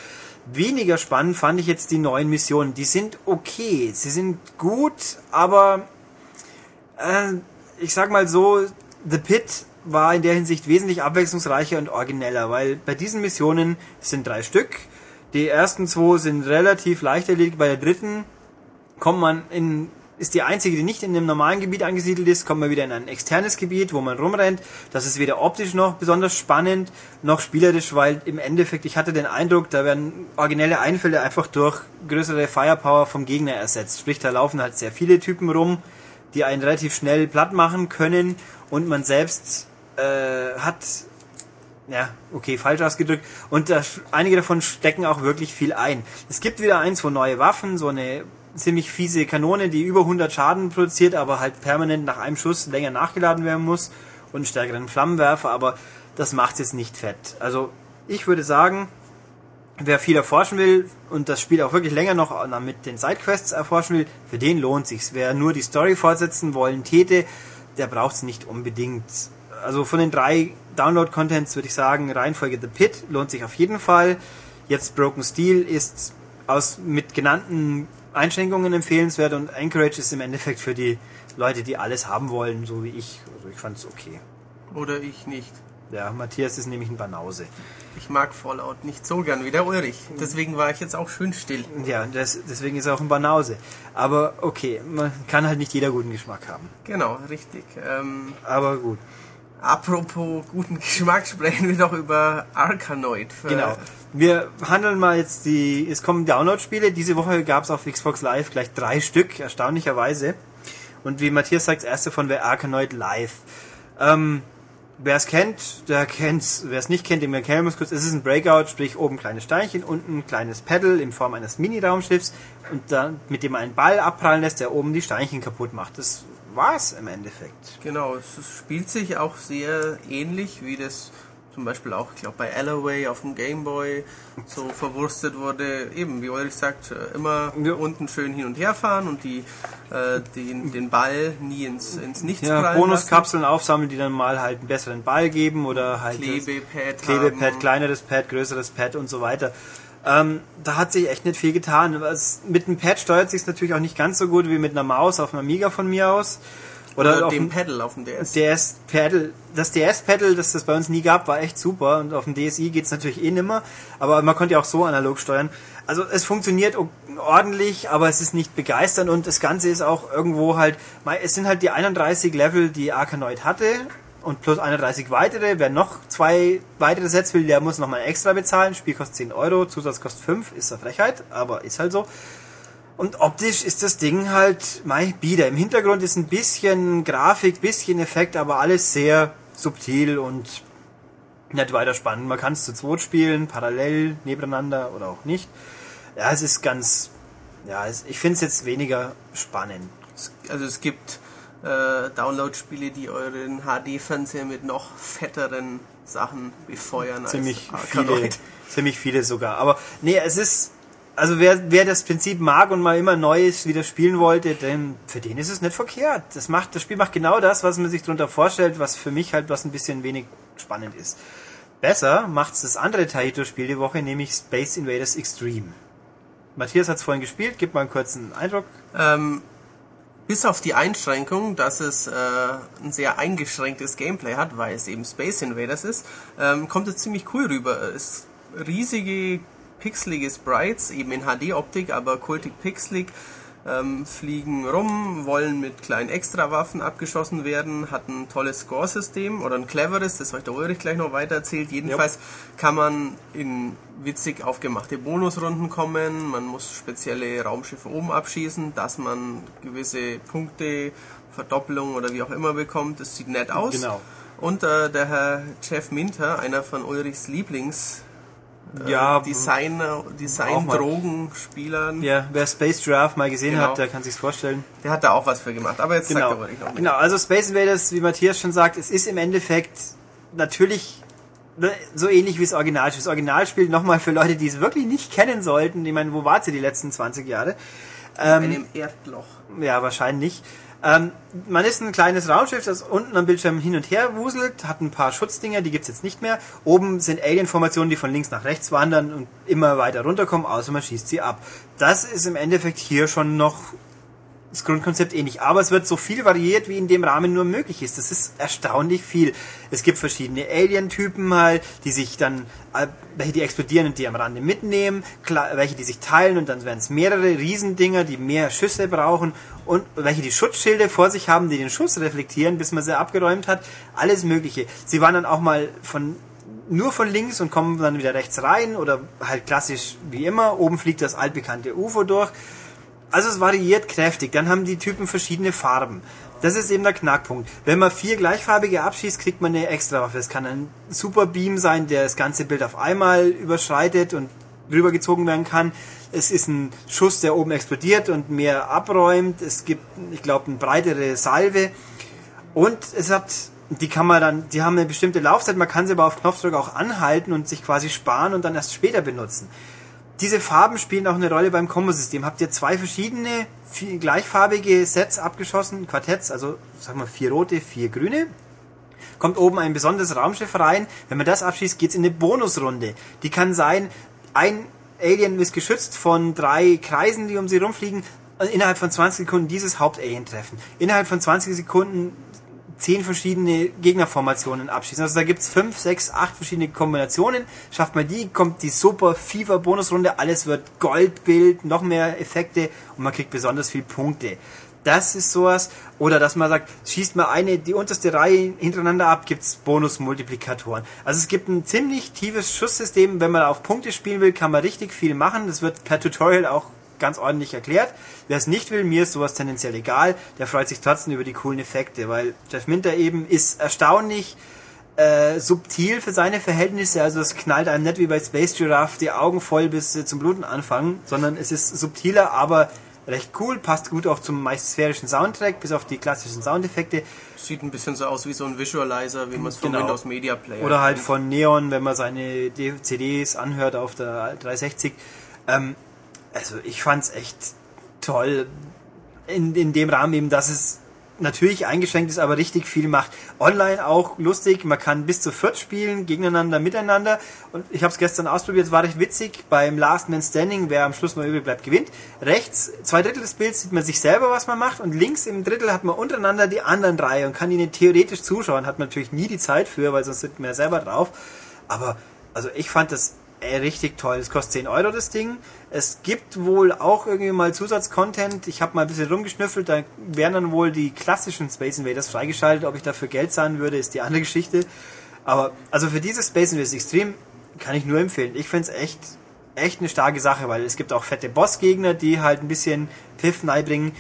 Weniger spannend fand ich jetzt die neuen Missionen. Die sind okay, sie sind gut, aber äh, ich sag mal so, The Pit war in der Hinsicht wesentlich abwechslungsreicher und origineller, weil bei diesen Missionen sind drei Stück. Die ersten zwei sind relativ leicht erledigt. Bei der dritten kommt man in, ist die einzige, die nicht in einem normalen Gebiet angesiedelt ist, kommt man wieder in ein externes Gebiet, wo man rumrennt. Das ist weder optisch noch besonders spannend, noch spielerisch, weil im Endeffekt, ich hatte den Eindruck, da werden originelle Einfälle einfach durch größere Firepower vom Gegner ersetzt. Sprich, da laufen halt sehr viele Typen rum, die einen relativ schnell platt machen können und man selbst äh, hat ja, okay, falsch ausgedrückt. Und das, einige davon stecken auch wirklich viel ein. Es gibt wieder eins, wo neue Waffen, so eine ziemlich fiese Kanone, die über 100 Schaden produziert, aber halt permanent nach einem Schuss länger nachgeladen werden muss und einen stärkeren Flammenwerfer, aber das macht jetzt nicht fett. Also ich würde sagen, wer viel erforschen will und das Spiel auch wirklich länger noch mit den Sidequests erforschen will, für den lohnt sich's. Wer nur die Story fortsetzen wollen täte, der braucht's nicht unbedingt. Also von den drei Download-Contents würde ich sagen, Reihenfolge The Pit lohnt sich auf jeden Fall. Jetzt Broken Steel ist aus mit genannten Einschränkungen empfehlenswert und Anchorage ist im Endeffekt für die Leute, die alles haben wollen, so wie ich. Also ich fand es okay. Oder ich nicht. Ja, Matthias ist nämlich ein Banause. Ich mag Fallout nicht so gern wie der Ulrich. Deswegen war ich jetzt auch schön still. Ja, das, deswegen ist er auch ein Banause. Aber okay, man kann halt nicht jeder guten Geschmack haben. Genau, richtig. Ähm, Aber gut. Apropos guten Geschmack, sprechen wir doch über Arkanoid. Genau. Wir handeln mal jetzt die, es kommen Download-Spiele. Diese Woche gab es auf Xbox Live gleich drei Stück, erstaunlicherweise. Und wie Matthias sagt, das erste von wäre Arkanoid Live. Ähm, wer es kennt, der kennt's. Wer es nicht kennt, dem erklären wir es kurz. Es ist ein Breakout, sprich oben kleines Steinchen, unten ein kleines Pedal in Form eines Mini-Raumschiffs und dann, mit dem man einen Ball abprallen lässt, der oben die Steinchen kaputt macht. Das war's im Endeffekt. Genau, es es spielt sich auch sehr ähnlich, wie das zum Beispiel auch, ich glaube, bei Alloway auf dem Gameboy so verwurstet wurde. Eben, wie Ulrich sagt, äh, immer Ja. unten schön hin und her fahren und die, äh, den, den Ball nie ins, ins Nichts Ja, Bonuskapseln aufsammeln, die dann mal halt einen besseren Ball geben oder halt lassen. Klebepad, Klebepad, haben. kleineres Pad, größeres Pad und so weiter. Ähm, da hat sich echt nicht viel getan. Was, mit dem Pad steuert sich natürlich auch nicht ganz so gut wie mit einer Maus auf einem Amiga von mir aus. Oder, Oder auf dem Pedal auf dem DS. DS-Pedal. Das DS-Pedal, das es bei uns nie gab, war echt super. Und auf dem DSi geht's natürlich eh nimmer. Aber man konnte ja auch so analog steuern. Also es funktioniert ordentlich, aber es ist nicht begeisternd. Und das Ganze ist auch irgendwo halt... Es sind halt die 31 Level, die Arkanoid hatte. Und plus 31 weitere. Wer noch zwei weitere Sets will, der muss nochmal extra bezahlen. Spiel kostet 10 Euro, Zusatz kostet 5. Ist eine Frechheit, aber ist halt so. Und optisch ist das Ding halt, mei, bieder. Im Hintergrund ist ein bisschen Grafik, bisschen Effekt, aber alles sehr subtil und nicht weiter spannend. Man kann es zu zweit spielen, parallel, nebeneinander oder auch nicht. Ja, es ist ganz, ja, ich finde es jetzt weniger spannend. Also es gibt äh, Download-Spiele, die euren HD-Fernseher mit noch fetteren Sachen befeuern ziemlich als viele, ziemlich viele sogar. Aber nee, es ist, also wer, wer das Prinzip mag und mal immer Neues wieder spielen wollte, denn für den ist es nicht verkehrt. Das macht, das Spiel macht genau das, was man sich darunter vorstellt, was für mich halt was ein bisschen wenig spannend ist. Besser macht's das andere Taito-Spiel die Woche, nämlich Space Invaders Extreme. Matthias hat's vorhin gespielt, gib mal einen kurzen Eindruck. Ähm, bis auf die Einschränkung, dass es äh, ein sehr eingeschränktes Gameplay hat, weil es eben Space Invaders ist, ähm, kommt es ziemlich cool rüber. Es ist riesige, pixelige Sprites, eben in HD-Optik, aber kultig pixelig, ähm, fliegen rum, wollen mit kleinen Extrawaffen abgeschossen werden, hat ein tolles Score-System oder ein cleveres, das euch der Ulrich gleich noch weiter erzählt. Jedenfalls kann man in witzig aufgemachte Bonusrunden kommen, man muss spezielle Raumschiffe oben abschießen, dass man gewisse Punkte, Verdoppelung oder wie auch immer bekommt. Das sieht nett aus. Genau. Und äh, der Herr Jeff Minter, einer von Ulrichs Lieblings Ja, Designer. Design-Drogenspielern, Ja, wer Space Giraffe mal gesehen Genau. hat, der kann sich's vorstellen. der hat da auch was für gemacht. Aber jetzt Genau. sagt er Ulrich noch mal. genau, also Space Invaders, wie Matthias schon sagt, es ist im Endeffekt natürlich ne, so ähnlich wie das Originalspiel. Das Originalspiel nochmal für Leute, die es wirklich nicht kennen sollten. Ich meine, wo wart ihr die letzten 20 Jahre? Ähm, In einem Erdloch. Ja, wahrscheinlich. Ähm, man ist ein kleines Raumschiff, das unten am Bildschirm hin und her wuselt, hat ein paar Schutzdinger, die gibt's jetzt nicht mehr. Oben sind Alien-Formationen, die von links nach rechts wandern und immer weiter runterkommen, außer man schießt sie ab. Das ist im Endeffekt hier schon noch das Grundkonzept ähnlich. Aber es wird so viel variiert, wie in dem Rahmen nur möglich ist. Das ist erstaunlich viel. Es gibt verschiedene Alien-Typen halt, die sich dann, äh, welche die explodieren und die am Rande mitnehmen, welche die sich teilen und dann werden es mehrere Riesendinger, die mehr Schüsse brauchen und welche die Schutzschilde vor sich haben, die den Schuss reflektieren, bis man sie abgeräumt hat. Alles Mögliche. Sie waren dann auch mal von nur von links und kommen dann wieder rechts rein oder halt klassisch wie immer. Oben fliegt das altbekannte UFO durch. Also es variiert kräftig. Dann haben die Typen verschiedene Farben. Das ist eben der Knackpunkt. Wenn man vier gleichfarbige abschießt, kriegt man eine extra Waffe. Es kann ein Superbeam sein, der das ganze Bild auf einmal überschreitet und rübergezogen werden kann. Es ist ein Schuss, der oben explodiert und mehr abräumt. Es gibt, ich glaube, eine breitere Salve. Und es hat, die kann man dann, die haben eine bestimmte Laufzeit, man kann sie aber auf Knopfdruck auch anhalten und sich quasi sparen und dann erst später benutzen. Diese Farben spielen auch eine Rolle beim Kombosystem. Habt ihr zwei verschiedene, gleichfarbige Sets abgeschossen, Quartetts, also sagen wir vier rote, vier grüne, kommt oben ein besonderes Raumschiff rein. Wenn man das abschießt, geht's in eine Bonusrunde. Die kann sein, ein Alien ist geschützt von drei Kreisen, die um sie rumfliegen. Innerhalb von 20 Sekunden dieses Hauptalien treffen. Innerhalb von 20 Sekunden zehn verschiedene Gegnerformationen abschießen. Also da gibt's fünf, sechs, acht verschiedene Kombinationen. Schafft man die, kommt die super FIFA-Bonusrunde, alles wird Goldbild, noch mehr Effekte und man kriegt besonders viel Punkte. Das ist sowas. Oder dass man sagt, schießt mal eine, die unterste Reihe hintereinander ab, gibt's Bonus-Multiplikatoren. Also es gibt ein ziemlich tiefes Schusssystem. Wenn man auf Punkte spielen will, kann man richtig viel machen. Das wird per Tutorial auch ganz ordentlich erklärt. Wer es nicht will, mir ist sowas tendenziell egal. Der freut sich trotzdem über die coolen Effekte, weil Jeff Minter eben ist erstaunlich äh, subtil für seine Verhältnisse. Also es knallt einem nicht wie bei Space Giraffe die Augen voll bis äh, zum Bluten anfangen, sondern es ist subtiler, aber recht cool, passt gut auch zum meist sphärischen Soundtrack, bis auf die klassischen Soundeffekte. Sieht ein bisschen so aus wie so ein Visualizer, wie man es vom Genau. Windows Media Player Oder halt kennt. von Neon, wenn man seine CDs anhört auf der 360. Ähm, also ich fand's echt toll in, in dem Rahmen eben, dass es natürlich eingeschränkt ist, aber richtig viel macht. Online auch lustig, man kann bis zu viert spielen, gegeneinander, miteinander. Und ich habe es gestern ausprobiert, war recht witzig. Beim Last Man Standing, wer am Schluss noch übrig bleibt, gewinnt. Rechts, zwei Drittel des Bilds sieht man sich selber, was man macht. Und links im Drittel hat man untereinander die anderen drei und kann ihnen theoretisch zuschauen. Hat man natürlich nie die Zeit für, weil sonst sind wir ja selber drauf. Aber, also ich fand das äh, richtig toll. Es kostet 10 Euro das Ding. Es gibt wohl auch irgendwie mal Zusatzcontent. Ich habe mal ein bisschen rumgeschnüffelt. Da wären dann wohl die klassischen Space Invaders freigeschaltet. Ob ich dafür Geld zahlen würde, ist die andere Geschichte. Aber also für dieses Space Invaders Extreme kann ich nur empfehlen. Ich finde es echt, echt eine starke Sache, weil es gibt auch fette Bossgegner, die halt ein bisschen Pfiff bringen.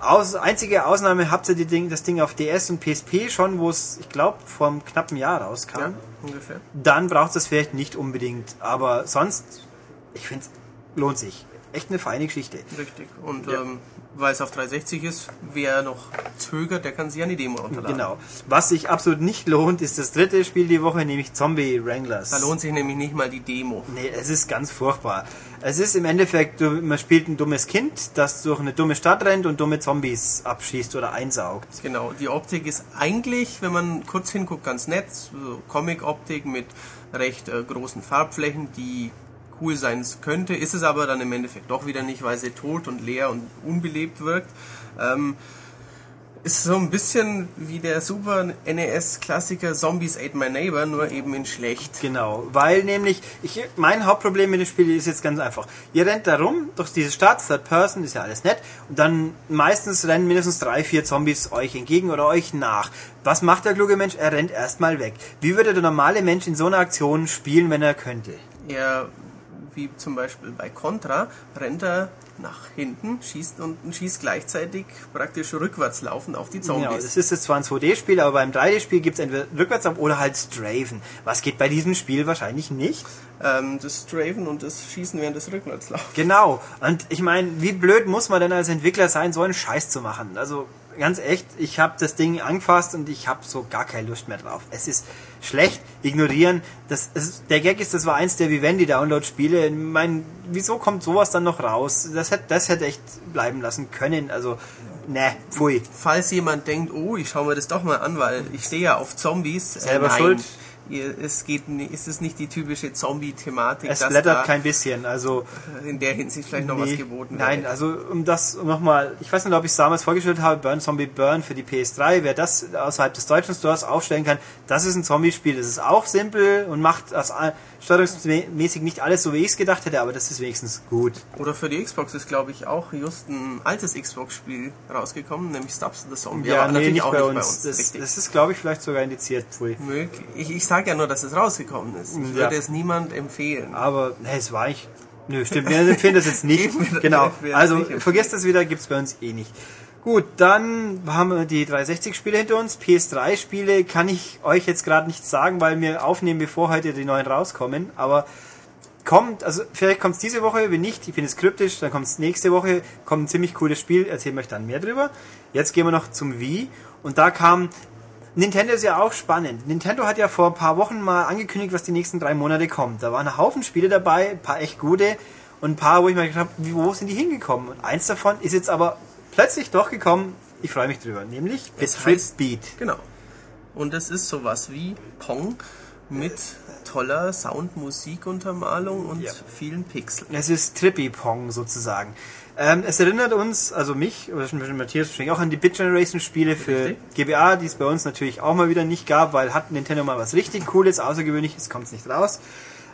Aus, einzige Ausnahme habt ihr die Ding, das Ding auf DS und PSP schon, wo es, ich glaube, vor einem knappen Jahr rauskam Ja, ungefähr. dann braucht es vielleicht nicht unbedingt. Aber sonst, ich finde, lohnt sich. echt eine feine Geschichte. Richtig. Und Ja. ähm, weil es auf 360 ist, wer noch zögert, der kann sich eine Demo runterladen. Genau. Was sich absolut nicht lohnt, ist das dritte Spiel die Woche, nämlich Zombie Wranglers. Da lohnt sich nämlich nicht mal die Demo. Nee, es ist ganz furchtbar. Es ist im Endeffekt, man spielt ein dummes Kind, das durch eine dumme Stadt rennt und dumme Zombies abschießt oder einsaugt. Genau, die Optik ist eigentlich, wenn man kurz hinguckt, ganz nett. So Comic-Optik mit recht äh, großen Farbflächen, die cool sein könnte. Ist es aber dann im Endeffekt doch wieder nicht, weil sie tot und leer und unbelebt wirkt. Ähm, ist so ein bisschen wie der Super NES-Klassiker Zombies Ate My Neighbor, nur eben in schlecht. Genau, weil nämlich, ich, mein Hauptproblem mit dem Spiel ist jetzt ganz einfach. Ihr rennt da rum, durch diese Stadt, Third Person, ist ja alles nett, und dann meistens rennen mindestens drei, vier Zombies euch entgegen oder euch nach. Was macht der kluge Mensch? Er rennt erstmal weg. Wie würde der normale Mensch in so einer Aktion spielen, wenn er könnte? Er, wie zum Beispiel bei Contra, rennt er nach hinten, schießt und schießt gleichzeitig praktisch rückwärts laufend auf die Genau, Zombies. das ist jetzt zwar ein 2D-Spiel, aber beim 3D-Spiel gibt es entweder rückwärts oder halt Strafen. Was geht bei diesem Spiel wahrscheinlich nicht? ähm, das Strafen und das Schießen während des Rückwärtslaufs. Genau. Und ich meine, wie blöd muss man denn als Entwickler sein, so einen Scheiß zu machen? Also ganz echt, ich habe das Ding angefasst und ich habe so gar keine Lust mehr drauf. Es ist schlecht, ignorieren. Das, es, der Gag ist, das war eins der Vivendi-Download-Spiele. Ich meine, wieso kommt sowas dann noch raus? Das hätte, das hätte echt bleiben lassen können. Also, ne, pfui. Falls jemand denkt, oh, ich schaue mir das doch mal an, weil ich stehe ja auf Zombies. äh, Selber nein, schuld. Es geht, es ist nicht die typische Zombie-Thematik, Es blättert kein bisschen. Also, in der Hinsicht vielleicht noch was Nee, geboten Nein, wäre. also um das um nochmal, ich weiß nicht, ob ich es damals vorgestellt habe, Burn Zombie Burn für die PS3, wer das außerhalb des deutschen Stores aufstellen kann, das ist ein Zombie-Spiel. Das ist auch simpel und macht das steuerungsmäßig nicht alles so, wie ich es gedacht hätte, aber das ist wenigstens gut. Oder für die Xbox ist, glaube ich, auch just ein altes Xbox-Spiel rausgekommen, nämlich Stubs the Zombie. Ja, aber nee, natürlich nicht auch bei nicht uns. bei uns. Das, das ist, glaube ich, vielleicht sogar indiziert. Pfui. Möglich. Ich, ich sage ja nur, dass es rausgekommen ist. Ich Ja. würde es niemand empfehlen. Aber, nee, es war ich. Nö, stimmt, wir empfehlen das jetzt nicht. Genau. Also es nicht vergesst das wieder, gibt's bei uns eh nicht. Gut, dann haben wir die 360-Spiele hinter uns. PS3-Spiele kann ich euch jetzt gerade nicht sagen, weil wir aufnehmen, bevor heute die neuen rauskommen. Aber kommt, also vielleicht kommt's diese Woche, wenn nicht, ich bin jetzt kryptisch, dann kommt's nächste Woche, kommt ein ziemlich cooles Spiel, erzählen wir euch dann mehr drüber. Jetzt gehen wir noch zum Wii und da kam Nintendo ist ja auch spannend. Nintendo hat ja vor ein paar Wochen mal angekündigt, was die nächsten drei Monate kommt. Da waren ein Haufen Spiele dabei, ein paar echt gute und ein paar, wo ich mir gedacht habe, wo sind die hingekommen? Und eins davon ist jetzt aber plötzlich doch gekommen. Ich freue mich drüber, nämlich heißt- Beat. Genau. Und es ist sowas wie Pong mit toller Sound-Musikuntermalung und Ja. vielen Pixeln. Es ist Trippy Pong sozusagen. Ähm, es erinnert uns, also mich, oder schon Matthias wahrscheinlich auch an die Bit Generation Spiele für Richtig. GBA, die es bei uns natürlich auch mal wieder nicht gab, weil hat Nintendo mal was richtig Cooles, Außergewöhnliches, kommt es nicht raus.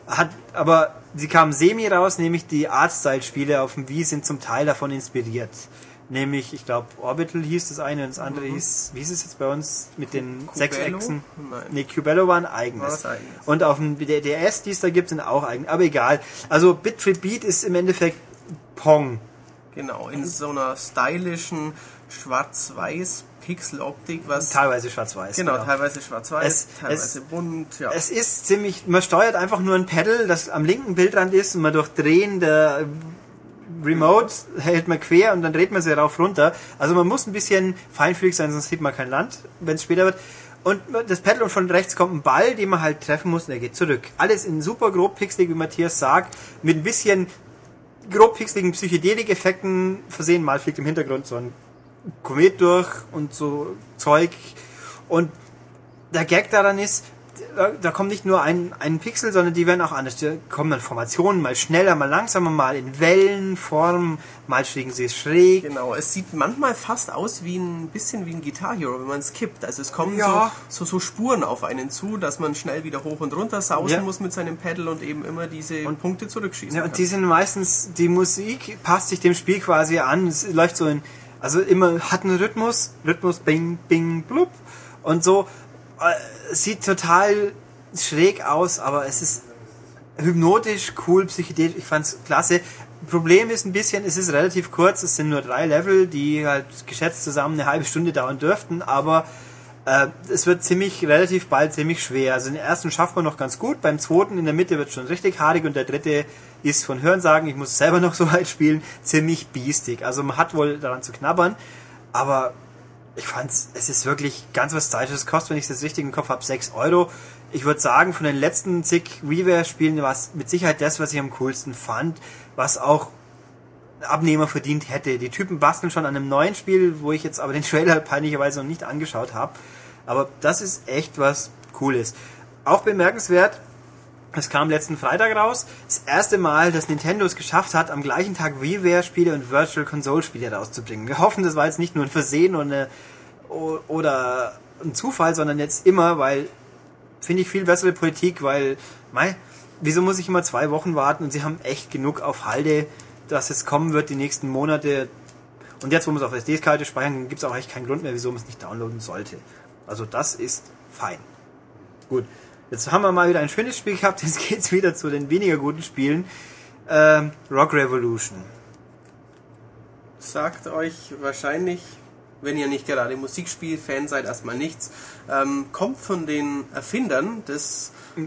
Hat, aber sie kamen semi raus, nämlich die Artstyle-Spiele auf dem Wii sind zum Teil davon inspiriert. Nämlich, ich glaube, Orbital hieß das eine und das andere hieß, wie hieß es jetzt bei uns mit den sechs Cubello? Echsen? Nein. Nee, Cubello war ein eigenes. War eigenes. Und auf dem DS, die es da gibt, sind auch eigen. Aber egal. Also Bit for Beat ist im Endeffekt Pong. Genau, in so einer stylischen schwarz-weiß Pixeloptik, was Teilweise schwarz-weiß. genau, teilweise schwarz-weiß, Es- teilweise bunt, ja. Es ist ziemlich, man steuert einfach nur ein Pedal, das am linken Bildrand ist und man durch Drehen der Remote hält man quer und dann dreht man sie rauf runter. Also man muss ein bisschen feinfühlig sein, sonst sieht man kein Land, wenn es später wird. Und das Pedal und von rechts kommt ein Ball, den man halt treffen muss und er geht zurück. Alles in super grob pixelig, wie Matthias sagt, mit ein bisschen grob pixeligen Psychedelik-Effekten versehen. Mal fliegt im Hintergrund so ein Komet durch und so Zeug. Und der Gag daran ist, da, kommt nicht nur ein, ein Pixel, sondern die werden auch anders. Da kommen dann Formationen, mal schneller, mal langsamer, mal in Wellenform, mal fliegen sie schräg. Genau, es sieht manchmal fast aus wie ein bisschen wie ein Guitar Hero, wenn man es kippt. Also es kommen Ja. so, so, so Spuren auf einen zu, dass man schnell wieder hoch und runter sausen Ja. muss mit seinem Pedal und eben immer diese Punkte zurückschießen Ja, kann. und die sind meistens, die Musik passt sich dem Spiel quasi an. Es läuft so in, also immer, hat einen Rhythmus, Rhythmus, bing, bing, blub. Und so, sieht total schräg aus, aber es ist hypnotisch, cool, psychedelisch, ich fand's klasse. Problem ist ein bisschen, es ist relativ kurz, es sind nur drei Level, die halt geschätzt zusammen eine halbe Stunde dauern dürften, aber Äh, es wird ziemlich, relativ bald ziemlich schwer. Also den ersten schafft man noch ganz gut, beim zweiten in der Mitte wird schon richtig haarig und der dritte ist von Hörensagen, ich muss selber noch so weit spielen, ziemlich biestig. Also man hat wohl daran zu knabbern, aber ich fand's, es ist wirklich ganz was Stylisches. Es kostet, wenn ich das richtig im Kopf habe, 6 Euro. Ich würde sagen, von den letzten zig WiiWare-Spielen war es mit Sicherheit das, was ich am coolsten fand, was auch Abnehmer verdient hätte. Die Typen basteln schon an einem neuen Spiel, wo ich jetzt aber den Trailer peinlicherweise noch nicht angeschaut habe. Aber das ist echt was Cooles. Auch bemerkenswert, es kam letzten Freitag raus. Das erste Mal, dass Nintendo es geschafft hat, am gleichen Tag WiiWare-Spiele und Virtual Console-Spiele rauszubringen. Wir hoffen, das war jetzt nicht nur ein Versehen und eine, oder ein Zufall, sondern jetzt immer, weil finde ich viel bessere Politik, weil, mei, wieso muss ich immer zwei Wochen warten und sie haben echt genug auf Halde, dass es kommen wird die nächsten Monate. Und jetzt, wo man es auf SD-Karte speichern gibt es auch echt keinen Grund mehr, wieso man es nicht downloaden sollte. Also das ist fein. Gut. Jetzt haben wir mal wieder ein schönes Spiel gehabt, jetzt geht's wieder zu den weniger guten Spielen. Ähm, Rock Revolution. Sagt euch wahrscheinlich, wenn ihr nicht gerade Musikspiel-Fan seid, erstmal nichts. Ähm, kommt von den Erfindern des äh,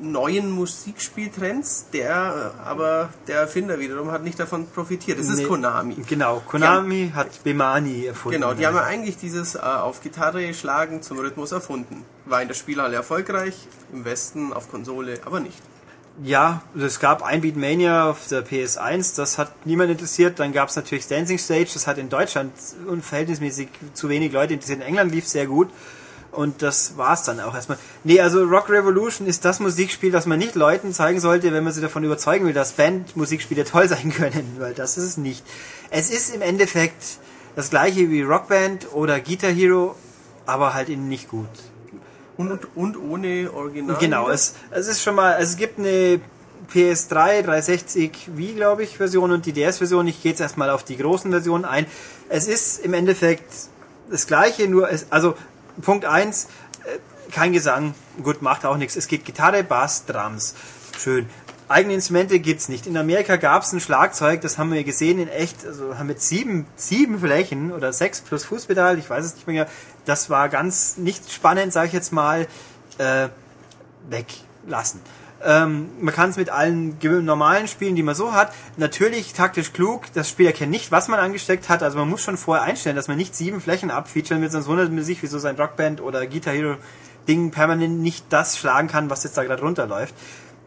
neuen Musikspieltrends, der äh, aber der Erfinder wiederum hat nicht davon profitiert. Das nee, ist Konami. Genau, Konami haben, hat Bemani erfunden. Genau, die haben ja eigentlich dieses äh, auf Gitarre schlagen zum Rhythmus erfunden. War in der Spielhalle erfolgreich, im Westen auf Konsole aber nicht. Ja, es gab ein Beatmania auf der PS1, das hat niemand interessiert. Dann gab es natürlich Dancing Stage, das hat in Deutschland unverhältnismäßig zu wenig Leute interessiert. In England lief sehr gut. Und das war's dann auch erstmal. Nee, also Rock Revolution ist das Musikspiel, das man nicht Leuten zeigen sollte, wenn man sie davon überzeugen will, dass Band-Musikspiele toll sein können, weil das ist es nicht. Es ist im Endeffekt das gleiche wie Rockband oder Guitar Hero, aber halt eben nicht gut. Und, und ohne Original? Genau, es, es ist schon mal, es gibt eine PS3, 360 Wii, glaube ich, Version und die DS-Version. Ich gehe jetzt erstmal auf die großen Versionen ein. Es ist im Endeffekt das gleiche, nur es, also Punkt 1, äh, kein Gesang, gut, macht auch nichts. Es geht Gitarre, Bass, Drums. Schön. Eigene Instrumente gibt's nicht. In Amerika gab's ein Schlagzeug, das haben wir gesehen in echt, also haben mit sieben, sieben Flächen oder sechs plus Fußpedal, ich weiß es nicht mehr. Das war ganz nicht spannend, sage ich jetzt mal, äh, weglassen. Ähm, man kann es mit allen normalen Spielen, die man so hat, natürlich taktisch klug. Das Spiel erkennt nicht, was man angesteckt hat. Also man muss schon vorher einstellen, dass man nicht sieben Flächen abfeaturen wird, sonst wundert man sich, wieso sein Rockband oder Guitar Hero Ding permanent nicht das schlagen kann, was jetzt da gerade runterläuft.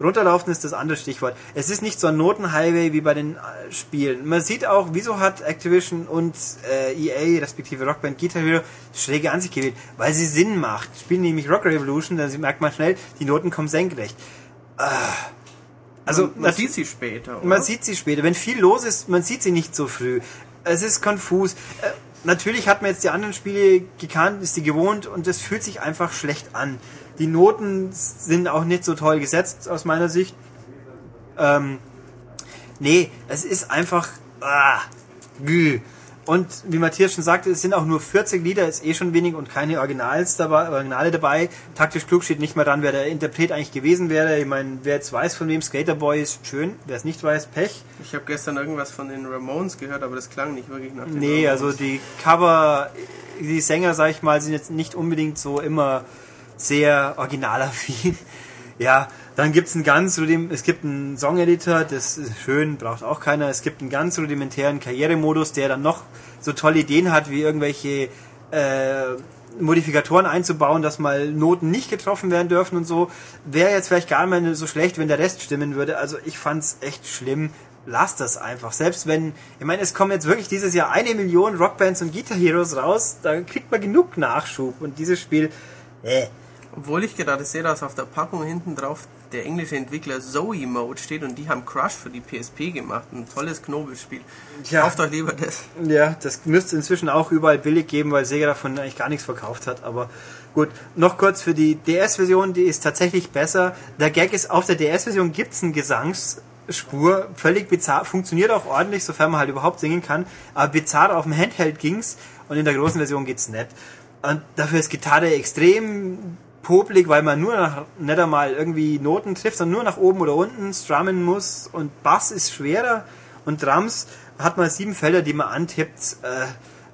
Runterlaufen ist das andere Stichwort. Es ist nicht so ein Notenhighway wie bei den äh, Spielen. Man sieht auch, wieso hat Activision und äh, EA, respektive Rockband Guitar Hero, schräge Ansicht gewählt. Weil sie Sinn macht. Spielen nämlich Rock Revolution, dann merkt man schnell, die Noten kommen senkrecht. Also man, man sieht sie später. Oder? Man sieht sie später. Wenn viel los ist, man sieht sie nicht so früh. Es ist konfus. Äh, natürlich hat man jetzt die anderen Spiele gekannt, ist die gewohnt und es fühlt sich einfach schlecht an. Die Noten sind auch nicht so toll gesetzt aus meiner Sicht. Ähm, nee, es ist einfach. Ah, gü. Und wie Matthias schon sagte, es sind auch nur 40 Lieder, ist eh schon wenig und keine Originals dabei, Originale dabei. Taktisch klug steht nicht mehr dran, wer der Interpret eigentlich gewesen wäre. Ich meine, wer jetzt weiß, von wem Skaterboy ist, schön. Wer es nicht weiß, Pech. Ich habe gestern irgendwas von den Ramones gehört, aber das klang nicht wirklich nach den Nee, Ramones. also die Cover, die Sänger, sag ich mal, sind jetzt nicht unbedingt so immer sehr originalaffin. Ja, dann gibt's einen ganz es gibt einen Song-Editor, das ist schön, braucht auch keiner. Es gibt einen ganz rudimentären Karrieremodus, der dann noch so tolle Ideen hat, wie irgendwelche äh, Modifikatoren einzubauen, dass mal Noten nicht getroffen werden dürfen und so. Wäre jetzt vielleicht gar nicht so schlecht, wenn der Rest stimmen würde. Also ich fand's echt schlimm. Lass das einfach. Selbst wenn, ich meine, es kommen jetzt wirklich dieses Jahr eine Million Rockbands und Guitar Heroes raus, da kriegt man genug Nachschub. Und dieses Spiel, äh. Obwohl ich gerade sehe, dass auf der Packung hinten drauf der englische Entwickler Zoe Mode steht und die haben Crush für die PSP gemacht. Ein tolles Knobelspiel. Ja. Kauft euch lieber das. Ja, das müsste inzwischen auch überall billig geben, weil Sega davon eigentlich gar nichts verkauft hat. Aber gut, noch kurz für die DS-Version, die ist tatsächlich besser. Der Gag ist, auf der DS-Version gibt es eine Gesangsspur, völlig bizarr, funktioniert auch ordentlich, sofern man halt überhaupt singen kann. Aber bizarr auf dem Handheld ging's und in der großen Version geht's nicht. Und dafür ist Gitarre extrem popelig, weil man nur nach, nicht einmal irgendwie Noten trifft, sondern nur nach oben oder unten strummen muss und Bass ist schwerer und Drums hat man sieben Felder, die man antippt. Äh,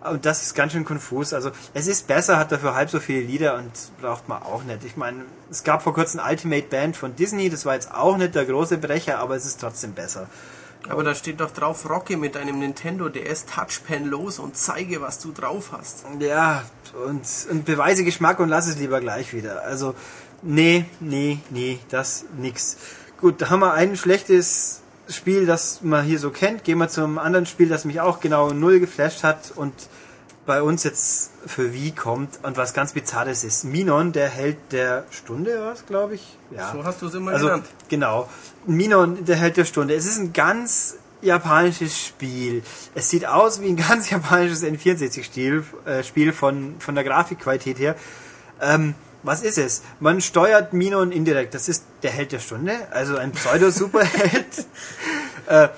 Und das ist ganz schön konfus. Also es ist besser, hat dafür halb so viele Lieder und braucht man auch nicht. Ich meine, es gab vor kurzem Ultimate Band von Disney, das war jetzt auch nicht der große Brecher, aber es ist trotzdem besser. Aber da steht doch drauf, rocke mit einem Nintendo DS Touchpen los und zeige, was du drauf hast. Ja, und, und beweise Geschmack und lass es lieber gleich wieder. Also, nee, nee, nee, das nix. Gut, da haben wir ein schlechtes Spiel, das man hier so kennt. Gehen wir zum anderen Spiel, das mich auch genau null geflasht hat und bei uns jetzt für Wii kommt und was ganz Bizarres ist. Minon, der Held der Stunde, was glaube ich? Ja. So hast du es immer also, genannt. Genau. Minon, der Held der Stunde. Es ist ein ganz japanisches Spiel. Es sieht aus wie ein ganz japanisches N64-Spiel äh, Spiel von, von der Grafikqualität her. Ähm, was ist es? Man steuert Minon indirekt. Das ist der Held der Stunde, also ein Pseudo-Superheld. äh,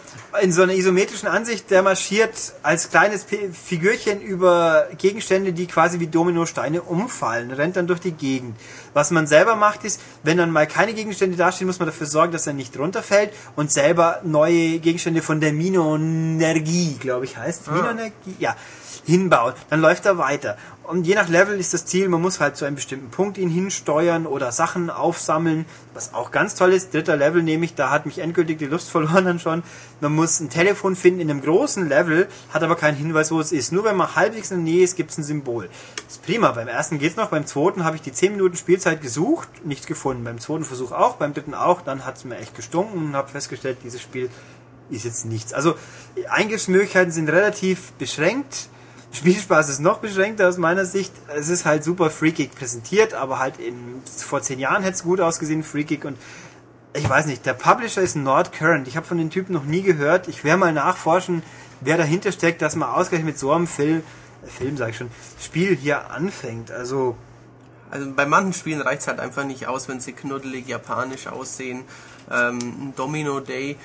in so einer isometrischen Ansicht, der marschiert als kleines P Figürchen über Gegenstände, die quasi wie Dominosteine umfallen, rennt dann durch die Gegend. Was man selber macht ist, wenn dann mal keine Gegenstände dastehen, muss man dafür sorgen, dass er nicht runterfällt und selber neue Gegenstände von der Minonergie, glaube ich heißt. Ah. Minonergie, ja, hinbauen. Dann läuft er weiter. Und je nach Level ist das Ziel, man muss halt zu einem bestimmten Punkt ihn hinsteuern oder Sachen aufsammeln, was auch ganz toll ist. Dritter Level nämlich, da hat mich endgültig die Lust verloren dann schon. Man muss ein Telefon finden in einem großen Level, hat aber keinen Hinweis, wo es ist. Nur wenn man halbwegs in der Nähe ist, gibt es ein Symbol. Das ist prima. Beim ersten geht's noch, beim zweiten habe ich die 10 Minuten Spielzeit gesucht, nichts gefunden. Beim zweiten Versuch auch, beim dritten auch. Dann hat es mir echt gestunken und habe festgestellt, dieses Spiel ist jetzt nichts. Also Eingriffsmöglichkeiten sind relativ beschränkt Spielspaß ist noch beschränkter aus meiner Sicht. Es ist halt super freakig präsentiert, aber halt in, vor zehn Jahren hätte es gut ausgesehen, freakig und ich weiß nicht, der Publisher ist Nord Current. Ich habe von den Typen noch nie gehört. Ich werde mal nachforschen, wer dahinter steckt, dass man ausgerechnet mit so einem Film, Film sage ich schon, Spiel hier anfängt. Also also bei manchen Spielen reicht es halt einfach nicht aus, wenn sie knuddelig japanisch aussehen. Ähm, Domino Day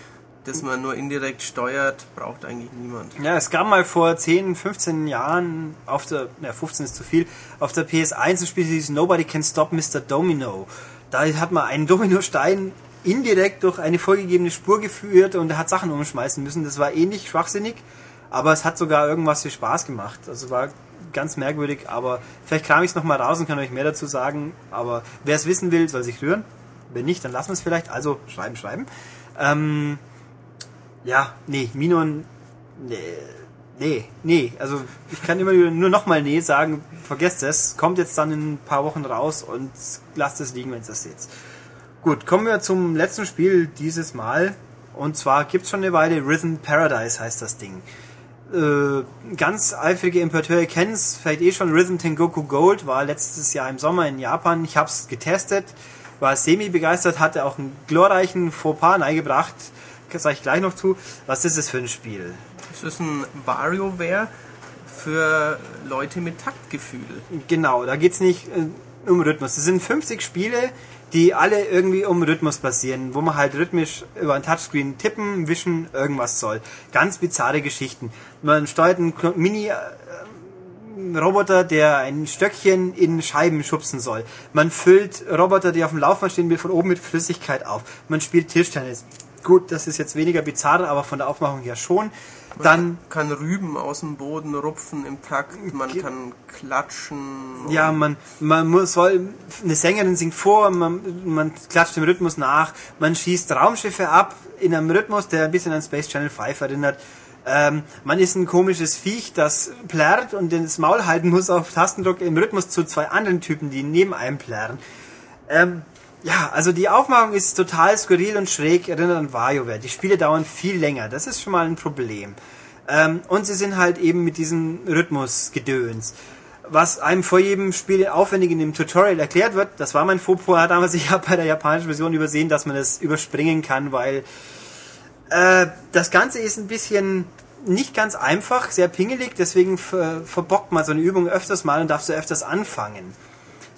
das man nur indirekt steuert, braucht eigentlich niemand. Ja, es gab mal vor 10, 15 Jahren auf der, ja, 15 ist zu viel, auf der PS1 ein Spiel, dieses Nobody Can Stop Mr. Domino. Da hat man einen Dominostein indirekt durch eine vorgegebene Spur geführt und er hat Sachen umschmeißen müssen. Das war ähnlich schwachsinnig, aber es hat sogar irgendwas für Spaß gemacht. Also war ganz merkwürdig, aber vielleicht kram ich es nochmal raus und kann euch mehr dazu sagen. Aber wer es wissen will, soll sich rühren. Wenn nicht, dann lassen wir es vielleicht. Also schreiben, schreiben. Ähm, ja, nee, Minon, nee, nee, nee. Also ich kann immer nur nochmal nee sagen, vergesst es, kommt jetzt dann in ein paar Wochen raus und lasst es liegen, wenn ihr das seht. Gut, kommen wir zum letzten Spiel dieses Mal. Und zwar gibt's schon eine Weile Rhythm Paradise heißt das Ding. Äh, ganz eifrige Importeure kennen es, vielleicht eh schon Rhythm Tengoku Gold, war letztes Jahr im Sommer in Japan. Ich habe es getestet, war semi begeistert, hatte auch einen glorreichen Fauxpas eingebracht sage ich gleich noch zu. Was ist es für ein Spiel? Es ist ein WarioWare für Leute mit Taktgefühl. Genau, da geht es nicht äh, um Rhythmus. Es sind 50 Spiele, die alle irgendwie um Rhythmus basieren, wo man halt rhythmisch über ein Touchscreen tippen, wischen, irgendwas soll. Ganz bizarre Geschichten. Man steuert einen Mini äh, Roboter, der ein Stöckchen in Scheiben schubsen soll. Man füllt Roboter, die auf dem Laufband stehen, von oben mit Flüssigkeit auf. Man spielt Tischtennis. Gut, das ist jetzt weniger bizarr, aber von der Aufmachung her schon. Man dann kann Rüben aus dem Boden rupfen im Takt, man kann klatschen. Ja, man, man muss, soll, eine Sängerin singt vor, man, man klatscht dem Rhythmus nach, man schießt Raumschiffe ab in einem Rhythmus, der ein bisschen an Space Channel 5 erinnert. Ähm, man ist ein komisches Viech, das plärrt und das Maul halten muss auf Tastendruck im Rhythmus zu zwei anderen Typen, die neben einem plärren. Ähm, ja, also die Aufmachung ist total skurril und schräg, erinnert an WarioWare. Die Spiele dauern viel länger, das ist schon mal ein Problem. Ähm, und sie sind halt eben mit diesem Rhythmusgedöns. Was einem vor jedem Spiel aufwendig in dem Tutorial erklärt wird, das war mein Fauxpas damals, ich habe bei der japanischen Version übersehen, dass man das überspringen kann, weil äh, das Ganze ist ein bisschen nicht ganz einfach, sehr pingelig, deswegen ver verbockt man so eine Übung öfters mal und darf so öfters anfangen.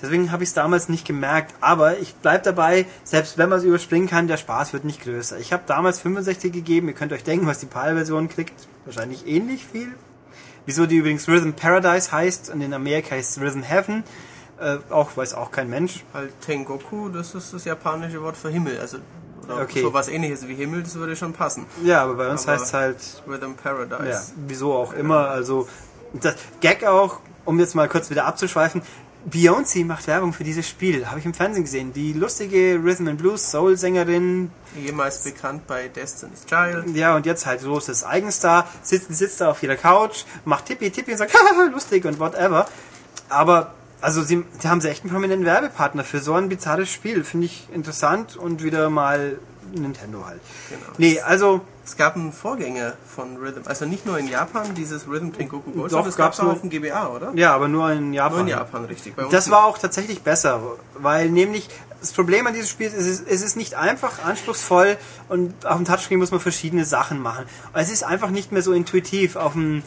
Deswegen habe ich es damals nicht gemerkt. Aber ich bleibe dabei, selbst wenn man es überspringen kann, der Spaß wird nicht größer. Ich habe damals 65 gegeben. Ihr könnt euch denken, was die PAL-Version kriegt. Wahrscheinlich ähnlich viel. Wieso die übrigens Rhythm Paradise heißt und in Amerika heißt es Rhythm Heaven. Äh, auch weiß auch kein Mensch. Weil Tengoku, das ist das japanische Wort für Himmel. Also oder okay. so was ähnliches wie Himmel, das würde schon passen. Ja, aber bei uns heißt es halt Rhythm Paradise. Ja, wieso auch immer. Also das Gag auch, um jetzt mal kurz wieder abzuschweifen, Beyoncé macht Werbung für dieses Spiel, habe ich im Fernsehen gesehen. Die lustige Rhythm and Blues Soul Sängerin, Jemals bekannt bei Destiny's Child. ja und jetzt halt großes Eigenstar, sitzt, sitzt da auf ihrer Couch, macht Tippi Tippi und sagt, lustig und whatever. Aber also sie, sie haben sie echt einen prominenten Werbepartner für so ein bizarres Spiel, finde ich interessant und wieder mal Nintendo halt. Genau. Nee, also Es gab einen Vorgänger von Rhythm, also nicht nur in Japan, dieses Rhythm Tengoku Gold, Doch, es gab gab's auch auf dem GBA, oder? ja, aber nur in Japan. Nur in Japan, richtig. Bei uns Das war auch tatsächlich besser, weil nämlich das Problem an diesem Spiel ist, es ist, es ist nicht einfach anspruchsvoll und auf dem Touchscreen muss man verschiedene Sachen machen. Und es ist einfach nicht mehr so intuitiv. Auf dem,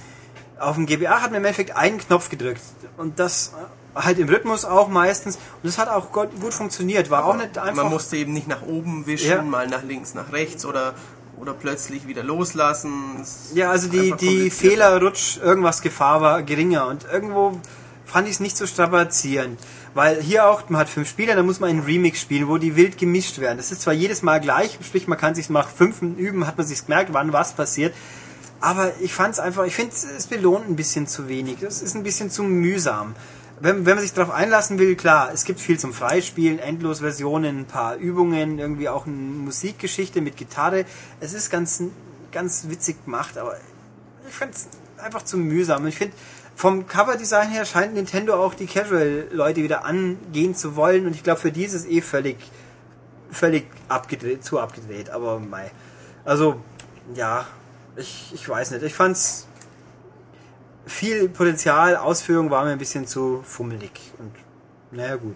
auf dem GBA hat man im Endeffekt einen Knopf gedrückt und das halt im Rhythmus auch meistens und das hat auch gut, funktioniert. War auch nicht einfach. Man musste eben nicht nach oben wischen, Ja. mal nach links, nach rechts oder, oder plötzlich wieder loslassen. Es Ja, also die, die. Fehlerrutsch, irgendwas Gefahr war geringer und irgendwo fand ich es nicht so strapazierend. Weil hier auch, man hat fünf Spieler, da muss man einen Remix spielen, wo die wild gemischt werden. Das ist zwar jedes Mal gleich, sprich man kann sich nach fünf üben, hat man sich gemerkt, wann was passiert. Aber ich fand es einfach, ich finde es belohnt ein bisschen zu wenig. Das ist ein bisschen zu mühsam. Wenn, wenn man sich darauf einlassen will, klar, es gibt viel zum Freispielen, Endlosversionen, ein paar Übungen, irgendwie auch eine Musikgeschichte mit Gitarre. Es ist ganz, ganz witzig gemacht, aber ich finde es einfach zu mühsam. Ich finde, vom Coverdesign her scheint Nintendo auch die Casual-Leute wieder angehen zu wollen und ich glaube, für die ist es eh völlig, völlig abgedreht, zu abgedreht, aber mei. Also, ja, ich, ich weiß nicht. Ich fand's viel Potenzial, Ausführung war mir ein bisschen zu fummelig und naja gut.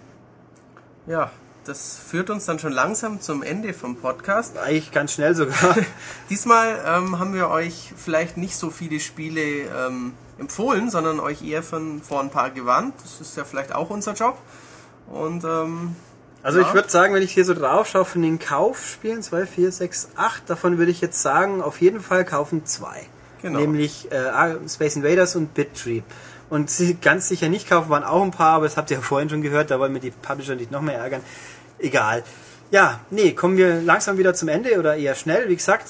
Ja, das führt uns dann schon langsam zum Ende vom Podcast. Eigentlich ganz schnell sogar. Diesmal ähm, haben wir euch vielleicht nicht so viele Spiele ähm, empfohlen, sondern euch eher von, vor ein paar gewarnt. Das ist ja vielleicht auch unser Job. Und ähm, Also Ja. ich würde sagen, wenn ich hier so drauf schaue von den Kaufspielen, 2, 4, 6, 8, davon würde ich jetzt sagen, auf jeden Fall kaufen zwei. Genau. Nämlich äh, Space Invaders und BitTree. Und sie ganz sicher nicht kaufen waren auch ein paar, aber das habt ihr ja vorhin schon gehört, da wollen wir die Publisher nicht noch mehr ärgern. Egal. Ja, nee, kommen wir langsam wieder zum Ende oder eher schnell. Wie gesagt,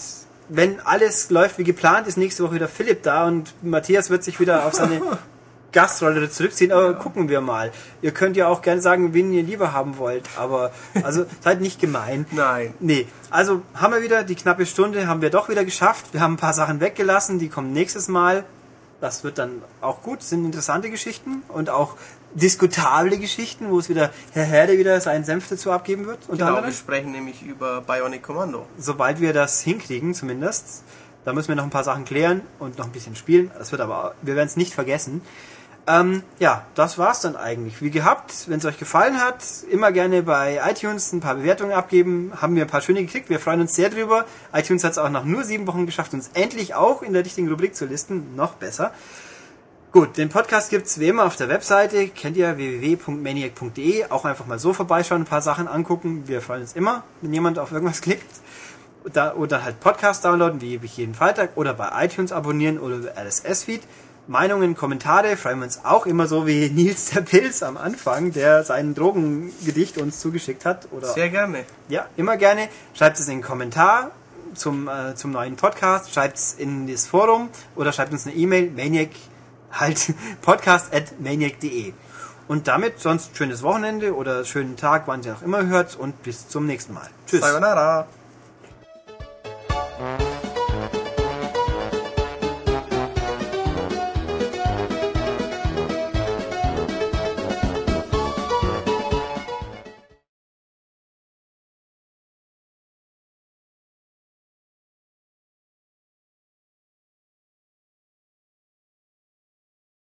wenn alles läuft wie geplant, ist nächste Woche wieder Philipp da und Matthias wird sich wieder auf seine Gastrolle zurückziehen, aber gucken wir mal. Ihr könnt ja auch gerne sagen, wen ihr lieber haben wollt, aber also seid nicht gemein. nein. Nee, also haben wir wieder die knappe Stunde, haben wir doch wieder geschafft. Wir haben ein paar Sachen weggelassen, die kommen nächstes Mal. Das wird dann auch gut, sind interessante Geschichten und auch diskutable Geschichten, wo es wieder Herr Herde wieder seinen Senf dazu abgeben wird. Unter Genau, wir anderem. sprechen nämlich über Bionic Commando. Sobald wir das hinkriegen, zumindest. Da müssen wir noch ein paar Sachen klären und noch ein bisschen spielen. Das wird aber, wir werden es nicht vergessen. Ähm, ja, das war's dann eigentlich. Wie gehabt, wenn es euch gefallen hat, immer gerne bei iTunes ein paar Bewertungen abgeben. Haben wir ein paar schöne gekriegt. Wir freuen uns sehr drüber. iTunes hat es auch nach nur sieben Wochen geschafft, uns endlich auch in der richtigen Rubrik zu listen. Noch besser. Gut, den Podcast gibt's wie immer auf der Webseite. Kennt ihr www.maniac.de. Auch einfach mal so vorbeischauen, ein paar Sachen angucken. Wir freuen uns immer, wenn jemand auf irgendwas klickt. Oder halt Podcast downloaden, wie jeden Freitag. Oder bei iTunes abonnieren oder RSS-Feed. Meinungen, Kommentare freuen wir uns auch immer so wie Nils der Pilz am Anfang, der sein Drogengedicht uns zugeschickt hat. Oder Sehr gerne. ja, immer gerne. Schreibt es in den Kommentar zum, äh, zum neuen Podcast, schreibt es in das Forum oder schreibt uns eine E-Mail, maniac, halt, podcast at maniac.de. Und damit sonst schönes Wochenende oder schönen Tag, wann ihr auch immer hört und bis zum nächsten Mal. Tschüss. Sayonara.